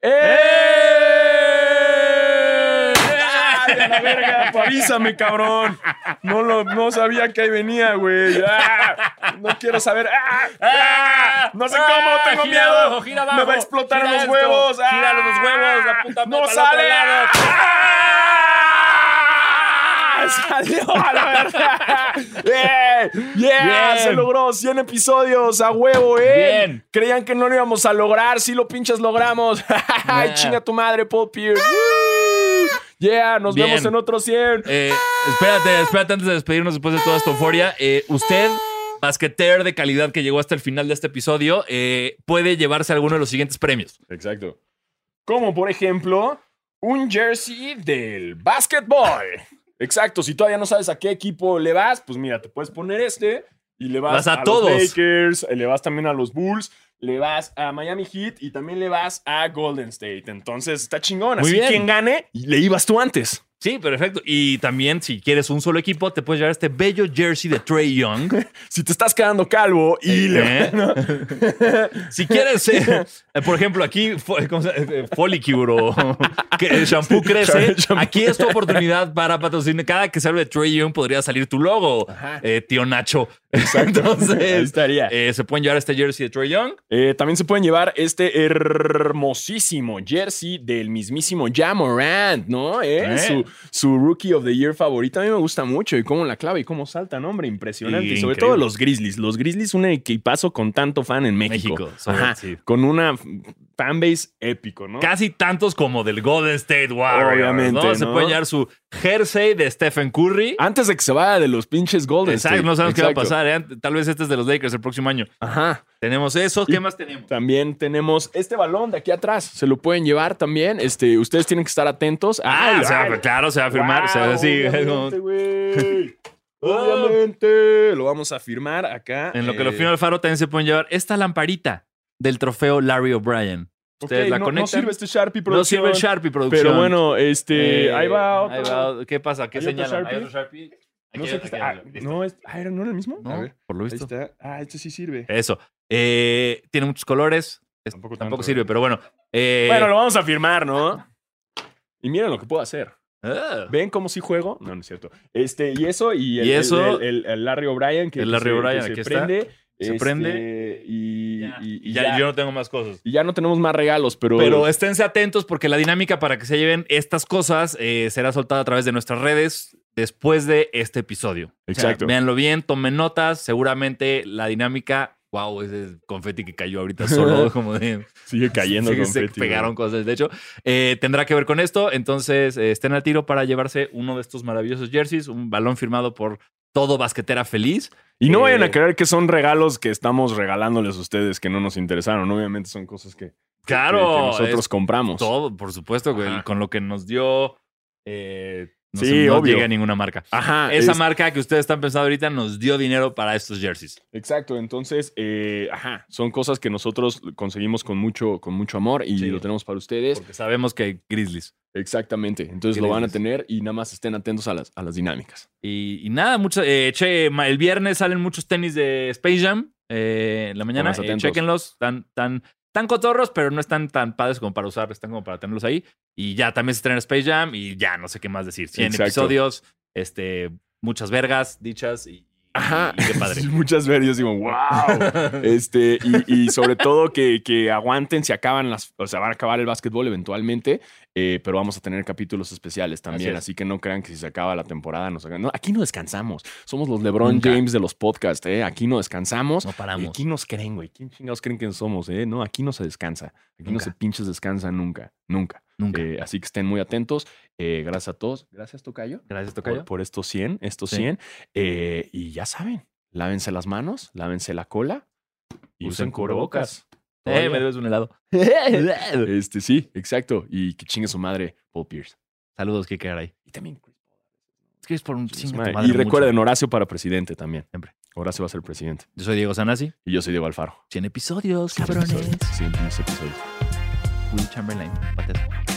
¡Eh! ¡Ay, a la verga! Avísame, cabrón. No, lo, no sabía que ahí venía, güey. ¡Ah! No quiero saber. *laughs* ¡Ah! ¡Ah! No sé cómo, tengo gira miedo. abajo, gira abajo. Me va a explotar Gira los huevos. ¡Ah! Gira los huevos, la puta ¡No sale! ¡Ah! *laughs* ¡Salió a la verga! *laughs* ¡Yeah! ¡Yeah! Se logró 100 episodios a huevo, ¿eh? Bien. Creían que no lo íbamos a lograr. Sí lo pinches logramos. ¡Ay, Yeah. chinga tu madre, Paul Pierce! ¡Yeah! Nos Bien. vemos en otro 100. Eh, espérate, espérate antes de despedirnos después de toda esta euforia. Eh, usted, basqueter de calidad que llegó hasta el final de este episodio, eh, puede llevarse alguno de los siguientes premios. Exacto. Como por ejemplo, un jersey del básquetbol. Exacto. Si todavía no sabes a qué equipo le vas, pues mira, te puedes poner este y le vas, Vas a los todos. Lakers, le vas también a los Bulls, le vas a Miami Heat y también le vas a Golden State. Entonces está chingón. Muy Así bien. quien gane, le ibas tú antes. Sí, perfecto. Y también, si quieres un solo equipo, te puedes llevar este bello jersey de Trey Young. *laughs* Si te estás quedando calvo y le. ¿Eh? *laughs* Si quieres, eh, eh, por ejemplo, aquí fo- ¿cómo se? Eh, Folicure o *laughs* que el shampoo crece. Aquí es tu oportunidad para patrocinar. Cada que salga de Trey Young podría salir tu logo, eh, tío Nacho. Exacto. Ahí Entonces, estaría. eh, se pueden llevar este jersey de Trey Young. Eh, también se pueden llevar este hermosísimo jersey del mismísimo Jamorant, ¿no? ¿Eh? Eh. Su, su Rookie of the Year favorito. A mí me gusta mucho. Y cómo la clava y cómo salta, ¿no? Hombre, impresionante. Y, sobre Increíble. todo los Grizzlies. Los Grizzlies, un equipazo con tanto fan en México. México, sobre- Ajá. sí. Con una fanbase épico, ¿no? Casi tantos como del Golden State Warriors. Obviamente, ¿no? Se ¿no? puede llevar su jersey de Stephen Curry. Antes de que se vaya de los pinches Golden Exacto, State. no sabemos qué va a pasar. ¿eh? Tal vez este es de los Lakers el próximo año. Ajá. Tenemos eso. ¿Qué Y- más tenemos? También tenemos este balón de aquí atrás. Se lo pueden llevar también. Este, ustedes tienen que estar atentos. Ah, Ay, se va- ay. claro, se va a firmar. se va decir, *laughs* obviamente. Lo vamos a firmar acá. En lo que lo Eh, firma el faro también se pueden llevar esta lamparita del trofeo Larry O'Brien. Ustedes la no, conectan. no sirve este Sharpie No producción. sirve el Sharpie producción. Pero bueno, este, Eh, ahí va otro. ahí va- ¿Qué pasa? ¿Qué ¿Hay otro señalan? ¿Hay otro Sharpie? No sé qué está. Ah, no, es, ah, ¿no era el mismo? No, A ver, por lo ahí visto. está. Ah, este sí sirve. Eso. Eh, tiene muchos colores. Es- Tampoco tampoco tanto, sirve, eh. pero bueno. Eh, Bueno, lo vamos a firmar, ¿no? Y miren lo que puedo hacer. ah, ¿Ven cómo sí juego? No, no es cierto. Este, y eso, y el, Y eso- el, el- el Larry O'Brien, que, El que Larry se- que se aquí está. Se este, prende. Y, ya, y- y ya, ya, yo no tengo más cosas. y ya no tenemos más regalos, pero. Pero esténse atentos porque la dinámica para que se lleven estas cosas eh, será soltada a través de nuestras redes después de este episodio. O sea, Exacto. véanlo bien, tomen notas. Seguramente la dinámica. Wow, ese confeti que cayó ahorita solo, *laughs* como de. sigue cayendo Sí, con se pegaron cosas. De hecho, eh, tendrá que ver con esto. Entonces, eh, estén al tiro para llevarse uno de estos maravillosos jerseys, un balón firmado por todo basquetera feliz. Y no vayan Eh, a creer que son regalos que estamos regalándoles a ustedes que no nos interesaron. Obviamente son cosas que, Claro, que, que nosotros compramos. Todo, por supuesto, güey, Ajá. con lo que nos dio. eh, no, Sí, se- no obvio. llega a ninguna marca. Ajá. Esa es- marca que ustedes están pensando ahorita nos dio dinero para estos jerseys. Exacto. Entonces, eh, ajá, son cosas que nosotros conseguimos con mucho, con mucho amor y Sí. lo tenemos para ustedes. Porque sabemos que hay Grizzlies. Exactamente. Entonces lo van a tener y nada más estén atentos a las, a las dinámicas. Y, y nada, mucho, eh, che, el viernes salen muchos tenis de Space Jam eh, en la mañana. Eh, atentos. Están cotorros, pero no están tan padres como para usar. Están como para tenerlos ahí. Y ya también se estrena Space Jam y ya no sé qué más decir. 100 Exacto. episodios, este, muchas vergas dichas y, Ajá. y qué padre. *laughs* Muchas yo digo, wow. Este, y, y sobre todo que, que aguanten, se acaban las, o sea, van a acabar el básquetbol eventualmente, eh, pero vamos a tener capítulos especiales también, Así que no crean que si se acaba la temporada nos no, aquí no descansamos. Somos los LeBron Nunca. James de los podcasts, ¿eh? Aquí no descansamos. No paramos. Y aquí nos creen, güey. ¿Quién chingados creen que somos, eh? No, aquí no se descansa. Aquí no se pinches descansa nunca, nunca. Nunca. Eh, así que estén muy atentos. Eh, gracias a todos. Gracias, Tocayo Gracias, por, Tocayo. por estos 100, estos Sí. 100. Eh, y ya saben, lávense las manos, lávense la cola y Usen usen cubrebocas. Eh, me debes un helado. *laughs* Este, sí, exacto. Y que chingue su madre, Paul Pierce. Saludos, Kike Garay. Y también Chris Paul. Es que es por un tu madre. madre Y mucho. recuerden, Horacio para presidente también. Siempre. Horacio va a ser presidente. Yo soy Diego Sanasi. Y yo soy Diego Alfaro. 100 episodios, 100 cabrones. episodios, 100 episodios. Will Chamberlain. Pateas.